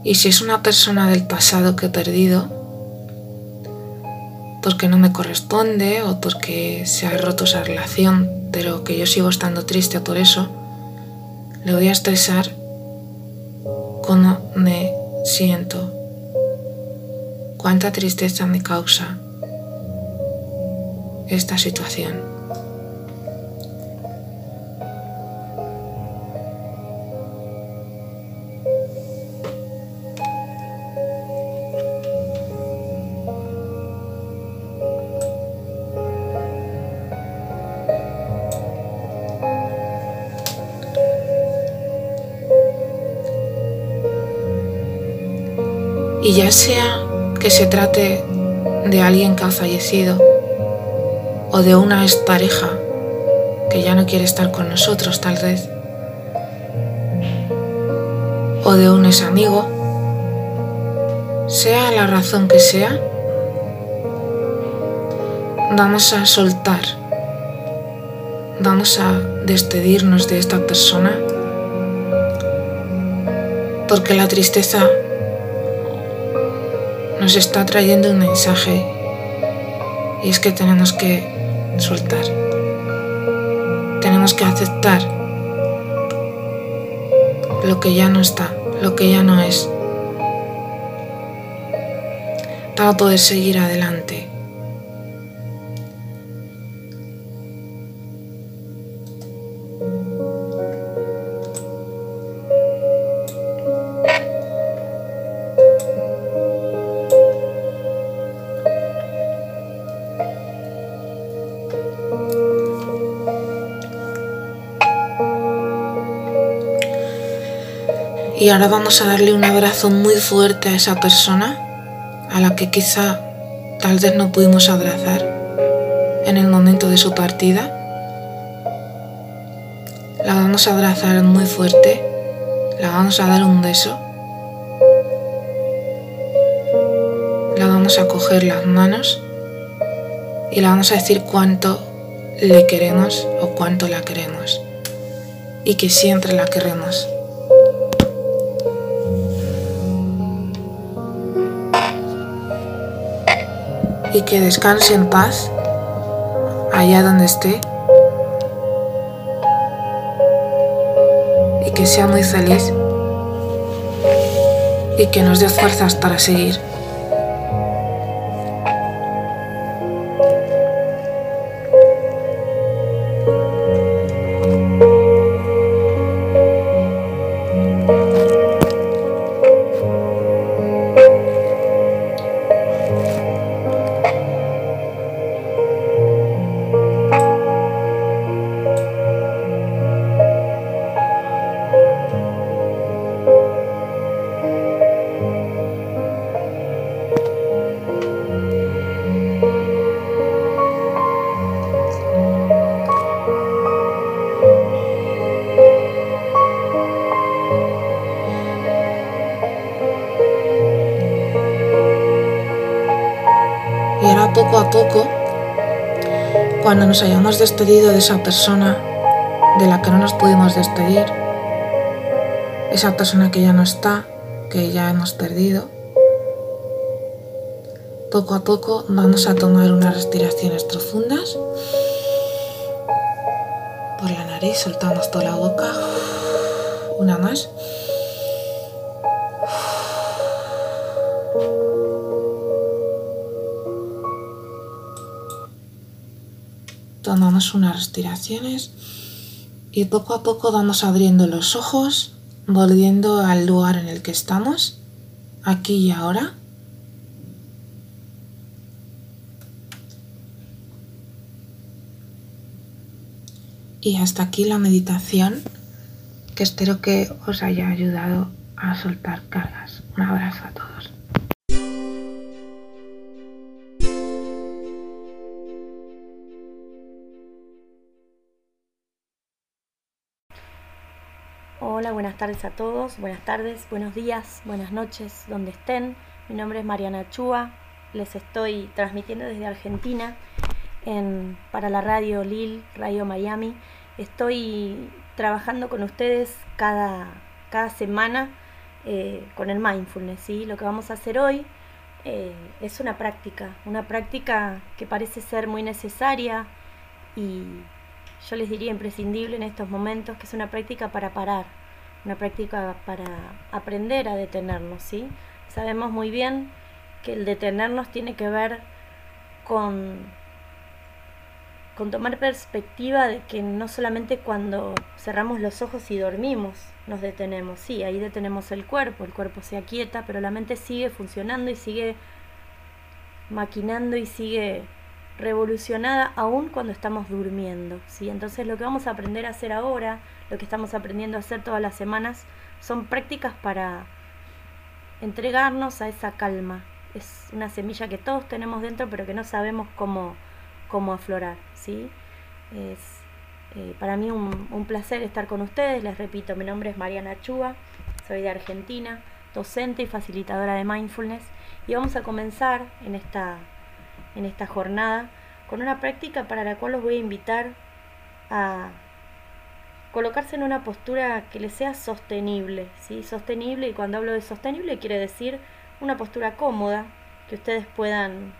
Y si es una persona del pasado que he perdido, porque no me corresponde o porque se ha roto esa relación, pero que yo sigo estando triste por eso, le voy a expresar cómo me siento, cuánta tristeza me causa esta situación. Y ya sea que se trate de alguien que ha fallecido o de una expareja que ya no quiere estar con nosotros tal vez, o de un ex amigo, sea la razón que sea, vamos a soltar, vamos a despedirnos de esta persona, porque la tristeza nos está trayendo un mensaje y es que tenemos que soltar. Tenemos que aceptar lo que ya no está, lo que ya no es, para poder seguir adelante. Y ahora vamos a darle un abrazo muy fuerte a esa persona a la que quizá tal vez no pudimos abrazar en el momento de su partida. La vamos a abrazar muy fuerte, la vamos a dar un beso, la vamos a coger las manos y la vamos a decir cuánto le queremos o cuánto la queremos y que siempre la queremos. Y que descanse en paz allá donde esté y que sea muy feliz y que nos dé fuerzas para seguir. Nos hayamos despedido de esa persona de la que no nos pudimos despedir, esa persona que ya no está, que ya hemos perdido, poco a poco vamos a tomar unas respiraciones profundas. Por la nariz soltamos toda la boca. Una más. Unas respiraciones y poco a poco vamos abriendo los ojos, volviendo al lugar en el que estamos, aquí y ahora. Y hasta aquí la meditación, que espero que os haya ayudado a soltar cargas. Un abrazo buenas tardes a todos, buenas tardes, buenos días, buenas noches, donde estén. Mi nombre es Mariana Chua, les estoy transmitiendo desde Argentina en, para la radio Lil, Radio Miami. Estoy trabajando con ustedes cada, cada semana eh, con el mindfulness. ¿sí? Lo que vamos a hacer hoy eh, es una práctica, una práctica que parece ser muy necesaria y yo les diría imprescindible en estos momentos, que es una práctica para parar, una práctica para aprender a detenernos, ¿sí? Sabemos muy bien que el detenernos tiene que ver con, con tomar perspectiva de que no solamente cuando cerramos los ojos y dormimos nos detenemos, sí, ahí detenemos el cuerpo, el cuerpo se aquieta, pero la mente sigue funcionando y sigue maquinando y sigue revolucionada aún cuando estamos durmiendo. ¿sí? Entonces lo que vamos a aprender a hacer ahora, lo que estamos aprendiendo a hacer todas las semanas, son prácticas para entregarnos a esa calma. Es una semilla que todos tenemos dentro pero que no sabemos cómo, cómo aflorar. ¿sí? Es eh, para mí un, un placer estar con ustedes. Les repito, mi nombre es Mariana Chua, soy de Argentina, docente y facilitadora de mindfulness. Y vamos a comenzar en esta en esta jornada con una práctica para la cual los voy a invitar a colocarse en una postura que les sea sostenible, ¿sí? Sostenible, y cuando hablo de sostenible quiere decir una postura cómoda que ustedes puedan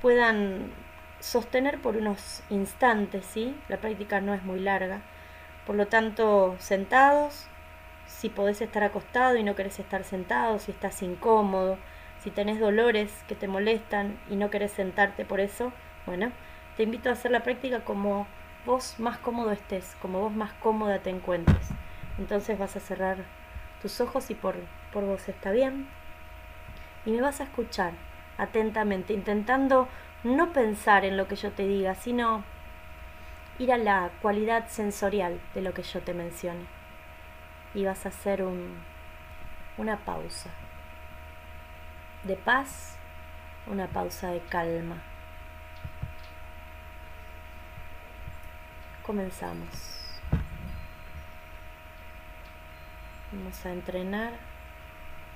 puedan sostener por unos instantes, ¿sí? La práctica no es muy larga. Por lo tanto, sentados, si podés estar acostado y no querés estar sentado, si estás incómodo, si tenés dolores que te molestan y no querés sentarte por eso, bueno, te invito a hacer la práctica como vos más cómodo estés, como vos más cómoda te encuentres. Entonces vas a cerrar tus ojos y por, por vos está bien. Y me vas a escuchar atentamente, intentando no pensar en lo que yo te diga, sino ir a la cualidad sensorial de lo que yo te mencione. Y vas a hacer un, una pausa de paz, una pausa de calma. Comenzamos. Vamos a entrenar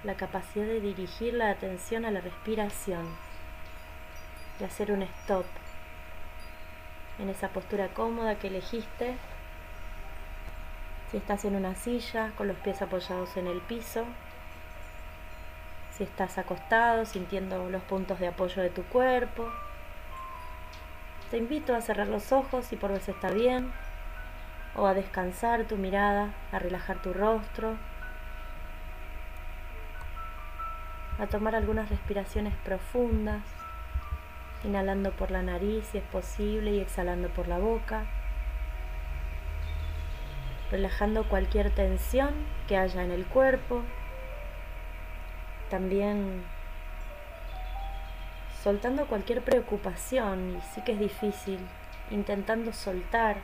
la capacidad de dirigir la atención a la respiración, de hacer un stop en esa postura cómoda que elegiste. Si estás en una silla con los pies apoyados en el piso, si estás acostado, sintiendo los puntos de apoyo de tu cuerpo. Te invito a cerrar los ojos si por vez está bien, o a descansar tu mirada, a relajar tu rostro, a tomar algunas respiraciones profundas, inhalando por la nariz si es posible y exhalando por la boca, relajando cualquier tensión que haya en el cuerpo. También soltando cualquier preocupación, y sí que es difícil, intentando soltar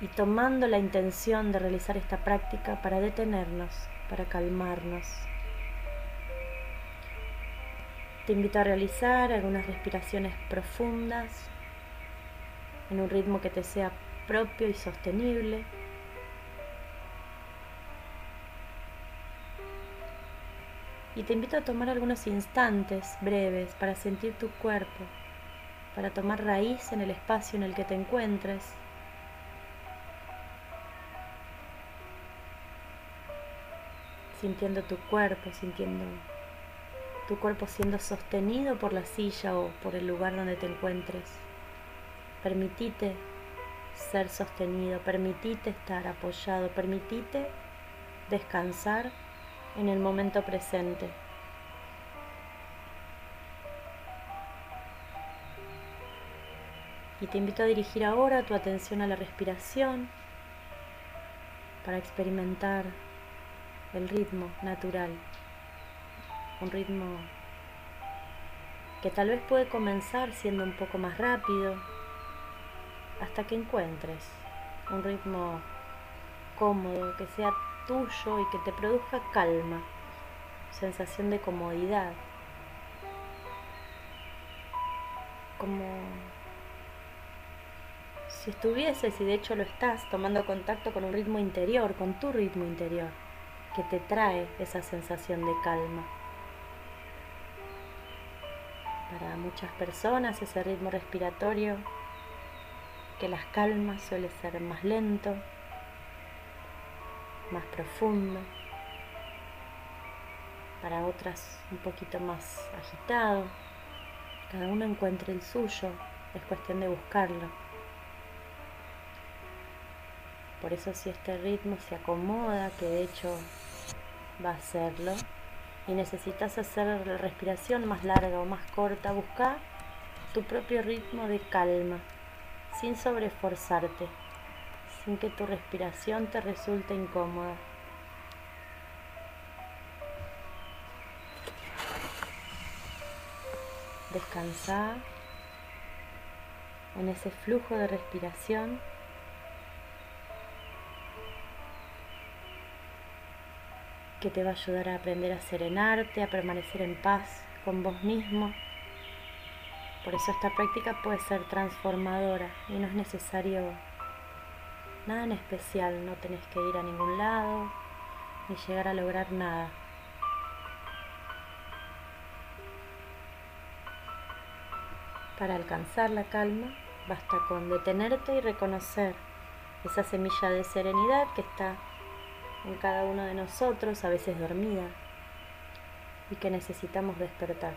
y tomando la intención de realizar esta práctica para detenernos, para calmarnos. Te invito a realizar algunas respiraciones profundas en un ritmo que te sea propio y sostenible. Y te invito a tomar algunos instantes breves para sentir tu cuerpo, para tomar raíz en el espacio en el que te encuentres. Sintiendo tu cuerpo, sintiendo tu cuerpo siendo sostenido por la silla o por el lugar donde te encuentres. Permitite ser sostenido, permitite estar apoyado, permitite descansar en el momento presente. Y te invito a dirigir ahora tu atención a la respiración para experimentar el ritmo natural, un ritmo que tal vez puede comenzar siendo un poco más rápido hasta que encuentres un ritmo cómodo que sea tuyo y que te produzca calma, sensación de comodidad, como si estuvieses, y de hecho lo estás, tomando contacto con un ritmo interior, con tu ritmo interior, que te trae esa sensación de calma. Para muchas personas ese ritmo respiratorio que las calmas suele ser más lento, más profundo, para otras un poquito más agitado. Cada uno encuentre el suyo, es cuestión de buscarlo. Por eso si este ritmo se acomoda, que de hecho va a hacerlo, y necesitas hacer la respiración más larga o más corta, busca tu propio ritmo de calma, sin sobreforzarte, sin que tu respiración te resulte incómoda. Descansa en ese flujo de respiración que te va a ayudar a aprender a serenarte, a permanecer en paz con vos mismo. Por eso esta práctica puede ser transformadora y no es necesario nada en especial, no tenés que ir a ningún lado ni llegar a lograr nada. Para alcanzar la calma basta con detenerte y reconocer esa semilla de serenidad que está en cada uno de nosotros, a veces dormida, y que necesitamos despertar.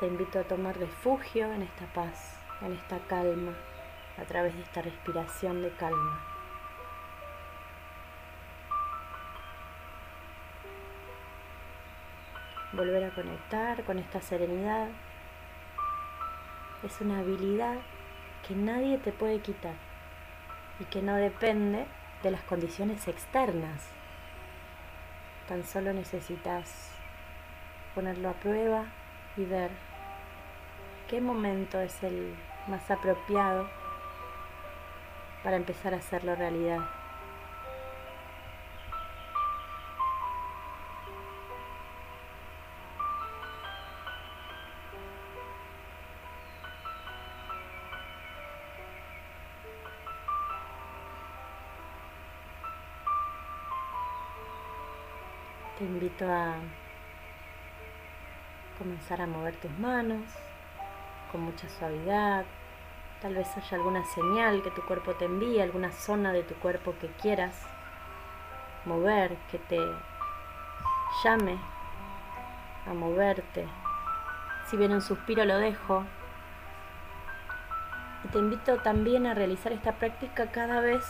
Te invito a tomar refugio en esta paz, en esta calma, a través de esta respiración de calma. Volver a conectar con esta serenidad es una habilidad que nadie te puede quitar y que no depende de las condiciones externas. Tan solo necesitas ponerlo a prueba y ver qué momento es el más apropiado para empezar a hacerlo realidad. Te invito a comenzar a mover tus manos con mucha suavidad. Tal vez haya alguna señal que tu cuerpo te envíe, alguna zona de tu cuerpo que quieras mover, que te llame a moverte. Si viene un suspiro lo dejo. Y te invito también a realizar esta práctica cada vez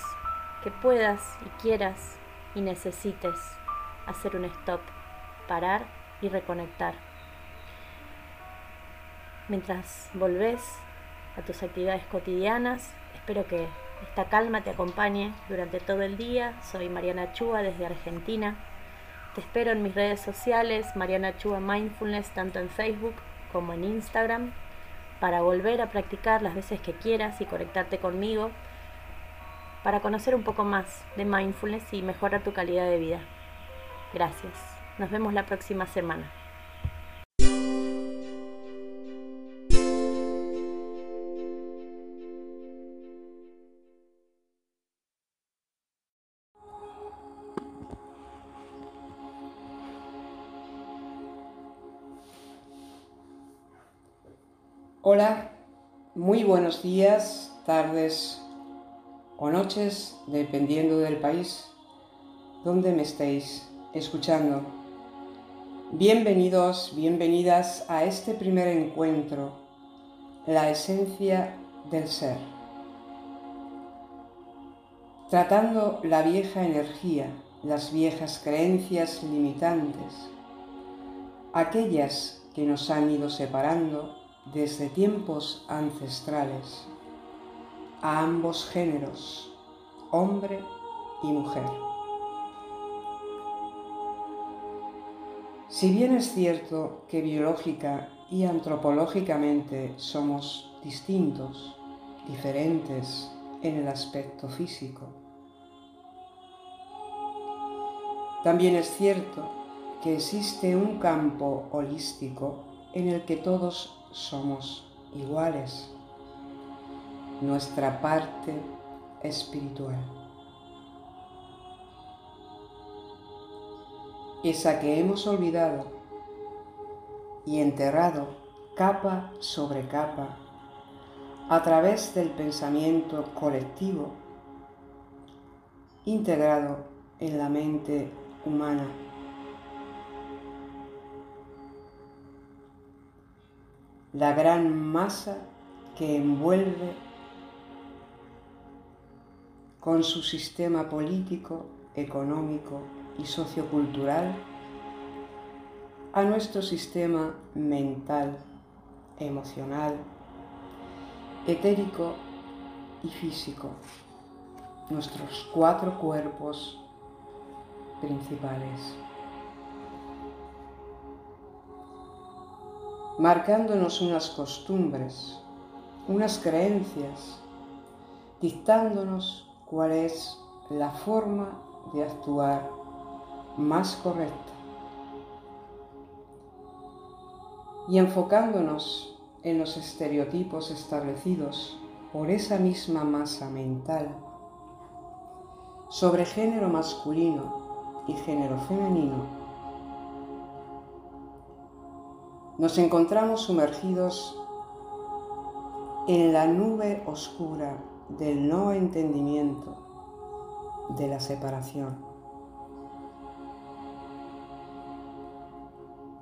que puedas y quieras y necesites hacer un stop, parar y reconectar. Mientras volvés a tus actividades cotidianas, espero que esta calma te acompañe durante todo el día. Soy Mariana Chua desde Argentina. Te espero en mis redes sociales, Mariana Chua Mindfulness, tanto en Facebook como en Instagram, para volver a practicar las veces que quieras y conectarte conmigo, para conocer un poco más de mindfulness y mejorar tu calidad de vida. Gracias. Nos vemos la próxima semana. Hola, muy buenos días, tardes o noches, dependiendo del país donde me estéis escuchando. Bienvenidos, bienvenidas a este primer encuentro, la esencia del ser. Tratando la vieja energía, las viejas creencias limitantes, aquellas que nos han ido separando desde tiempos ancestrales, a ambos géneros, hombre y mujer. Si bien es cierto que biológica y antropológicamente somos distintos, diferentes en el aspecto físico, también es cierto que existe un campo holístico en el que todos somos iguales, nuestra parte espiritual. Esa que hemos olvidado y enterrado capa sobre capa a través del pensamiento colectivo integrado en la mente humana. La gran masa que envuelve con su sistema político, económico y sociocultural a nuestro sistema mental, emocional, etérico y físico, nuestros cuatro cuerpos principales. Marcándonos unas costumbres, unas creencias, dictándonos cuál es la forma de actuar más correcta. Y enfocándonos en los estereotipos establecidos por esa misma masa mental sobre género masculino y género femenino, nos encontramos sumergidos en la nube oscura del no entendimiento, de la separación.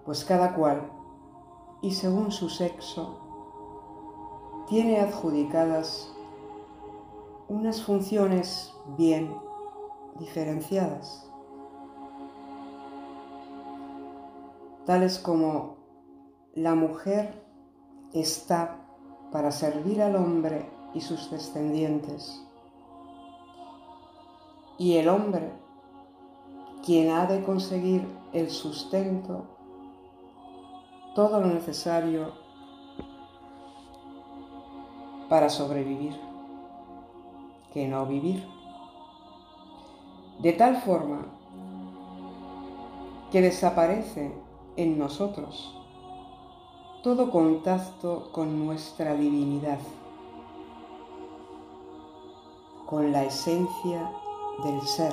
Pues cada cual y según su sexo, tiene adjudicadas unas funciones bien diferenciadas, tales como la mujer está para servir al hombre y sus descendientes, y el hombre quien ha de conseguir el sustento todo lo necesario para sobrevivir, que no vivir. De tal forma que desaparece en nosotros todo contacto con nuestra divinidad, con la esencia del ser,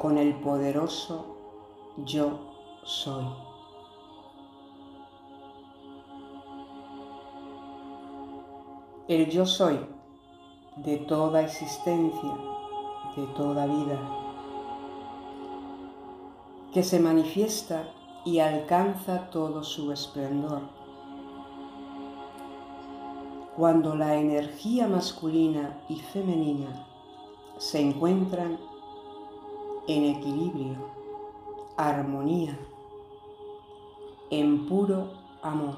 con el poderoso yo soy. El yo soy de toda existencia, de toda vida, que se manifiesta y alcanza todo su esplendor. Cuando la energía masculina y femenina se encuentran en equilibrio, armonía, en puro amor,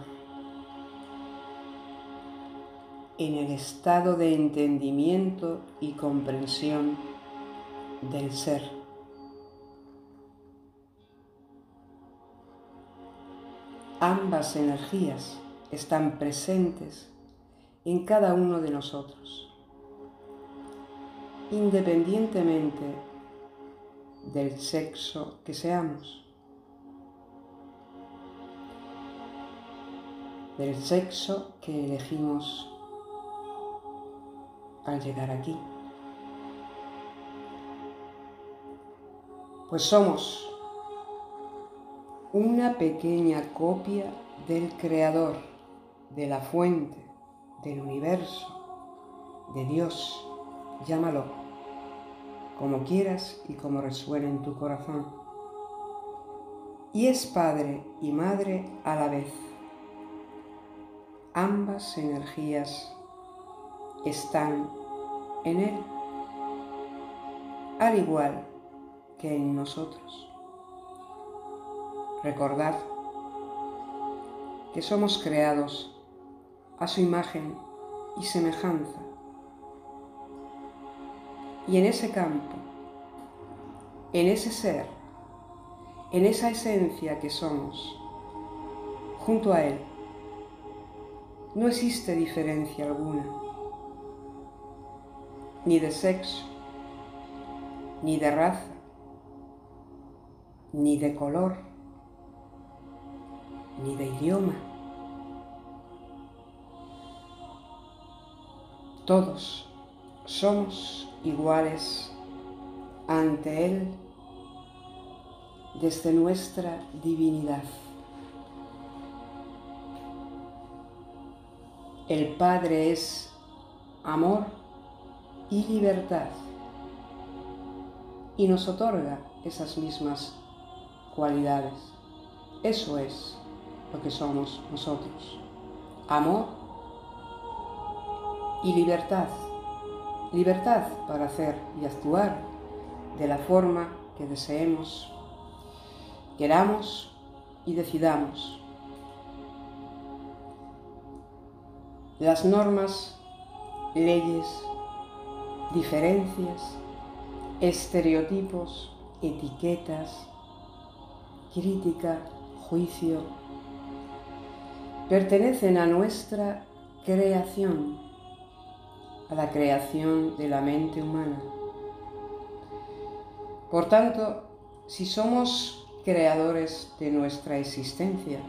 en el estado de entendimiento y comprensión del ser. Ambas energías están presentes en cada uno de nosotros, independientemente del sexo que seamos. del sexo que elegimos al llegar aquí. Pues somos una pequeña copia del Creador, de la fuente, del universo, de Dios, llámalo, como quieras y como resuene en tu corazón. Y es Padre y Madre a la vez ambas energías están en Él, al igual que en nosotros. Recordad que somos creados a su imagen y semejanza. Y en ese campo, en ese ser, en esa esencia que somos, junto a Él, no existe diferencia alguna, ni de sexo, ni de raza, ni de color, ni de idioma. Todos somos iguales ante Él desde nuestra divinidad. El Padre es amor y libertad y nos otorga esas mismas cualidades. Eso es lo que somos nosotros. Amor y libertad. Libertad para hacer y actuar de la forma que deseemos, queramos y decidamos. Las normas, leyes, diferencias, estereotipos, etiquetas, crítica, juicio, pertenecen a nuestra creación, a la creación de la mente humana. Por tanto, si somos creadores de nuestra existencia,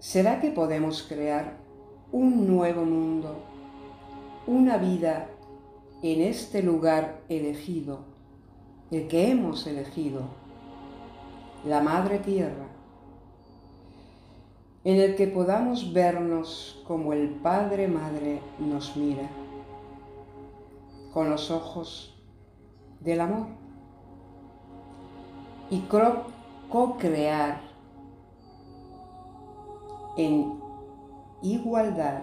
¿será que podemos crear un nuevo mundo, una vida en este lugar elegido, el que hemos elegido, la Madre Tierra, en el que podamos vernos como el Padre Madre nos mira, con los ojos del amor, y co-crear en igualdad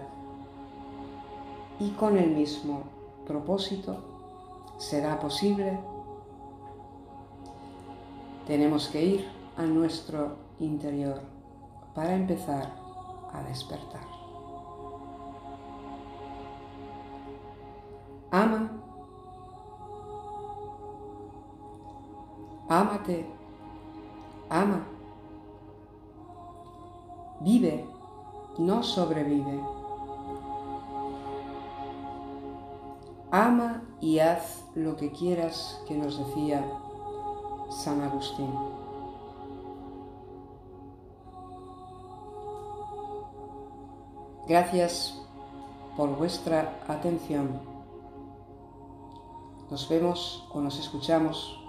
y con el mismo propósito, será posible. Tenemos que ir a nuestro interior para empezar a despertar. Ama. Ámate. Ama. Vive, no sobrevive. Ama y haz lo que quieras que nos decía San Agustín. Gracias por vuestra atención. Nos vemos o nos escuchamos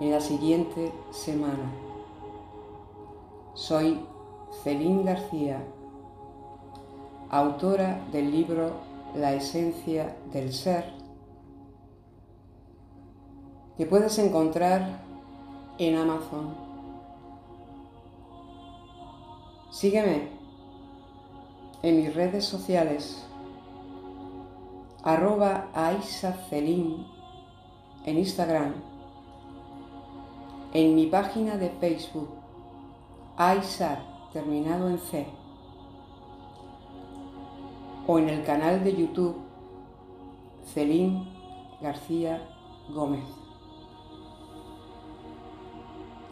en la siguiente semana. Soy Celín García, autora del libro La esencia del ser, que puedes encontrar en Amazon. Sígueme en mis redes sociales, arroba aisacelín en Instagram, en mi página de Facebook, Aisat, terminado en C, o en el canal de YouTube, Celín García Gómez.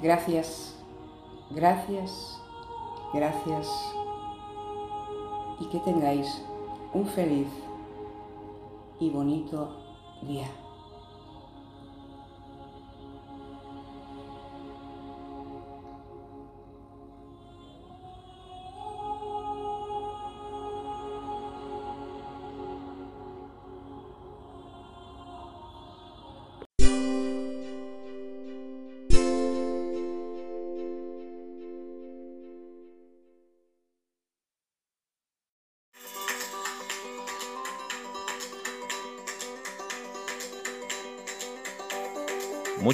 Gracias, gracias, gracias. Y que tengáis un feliz y bonito día.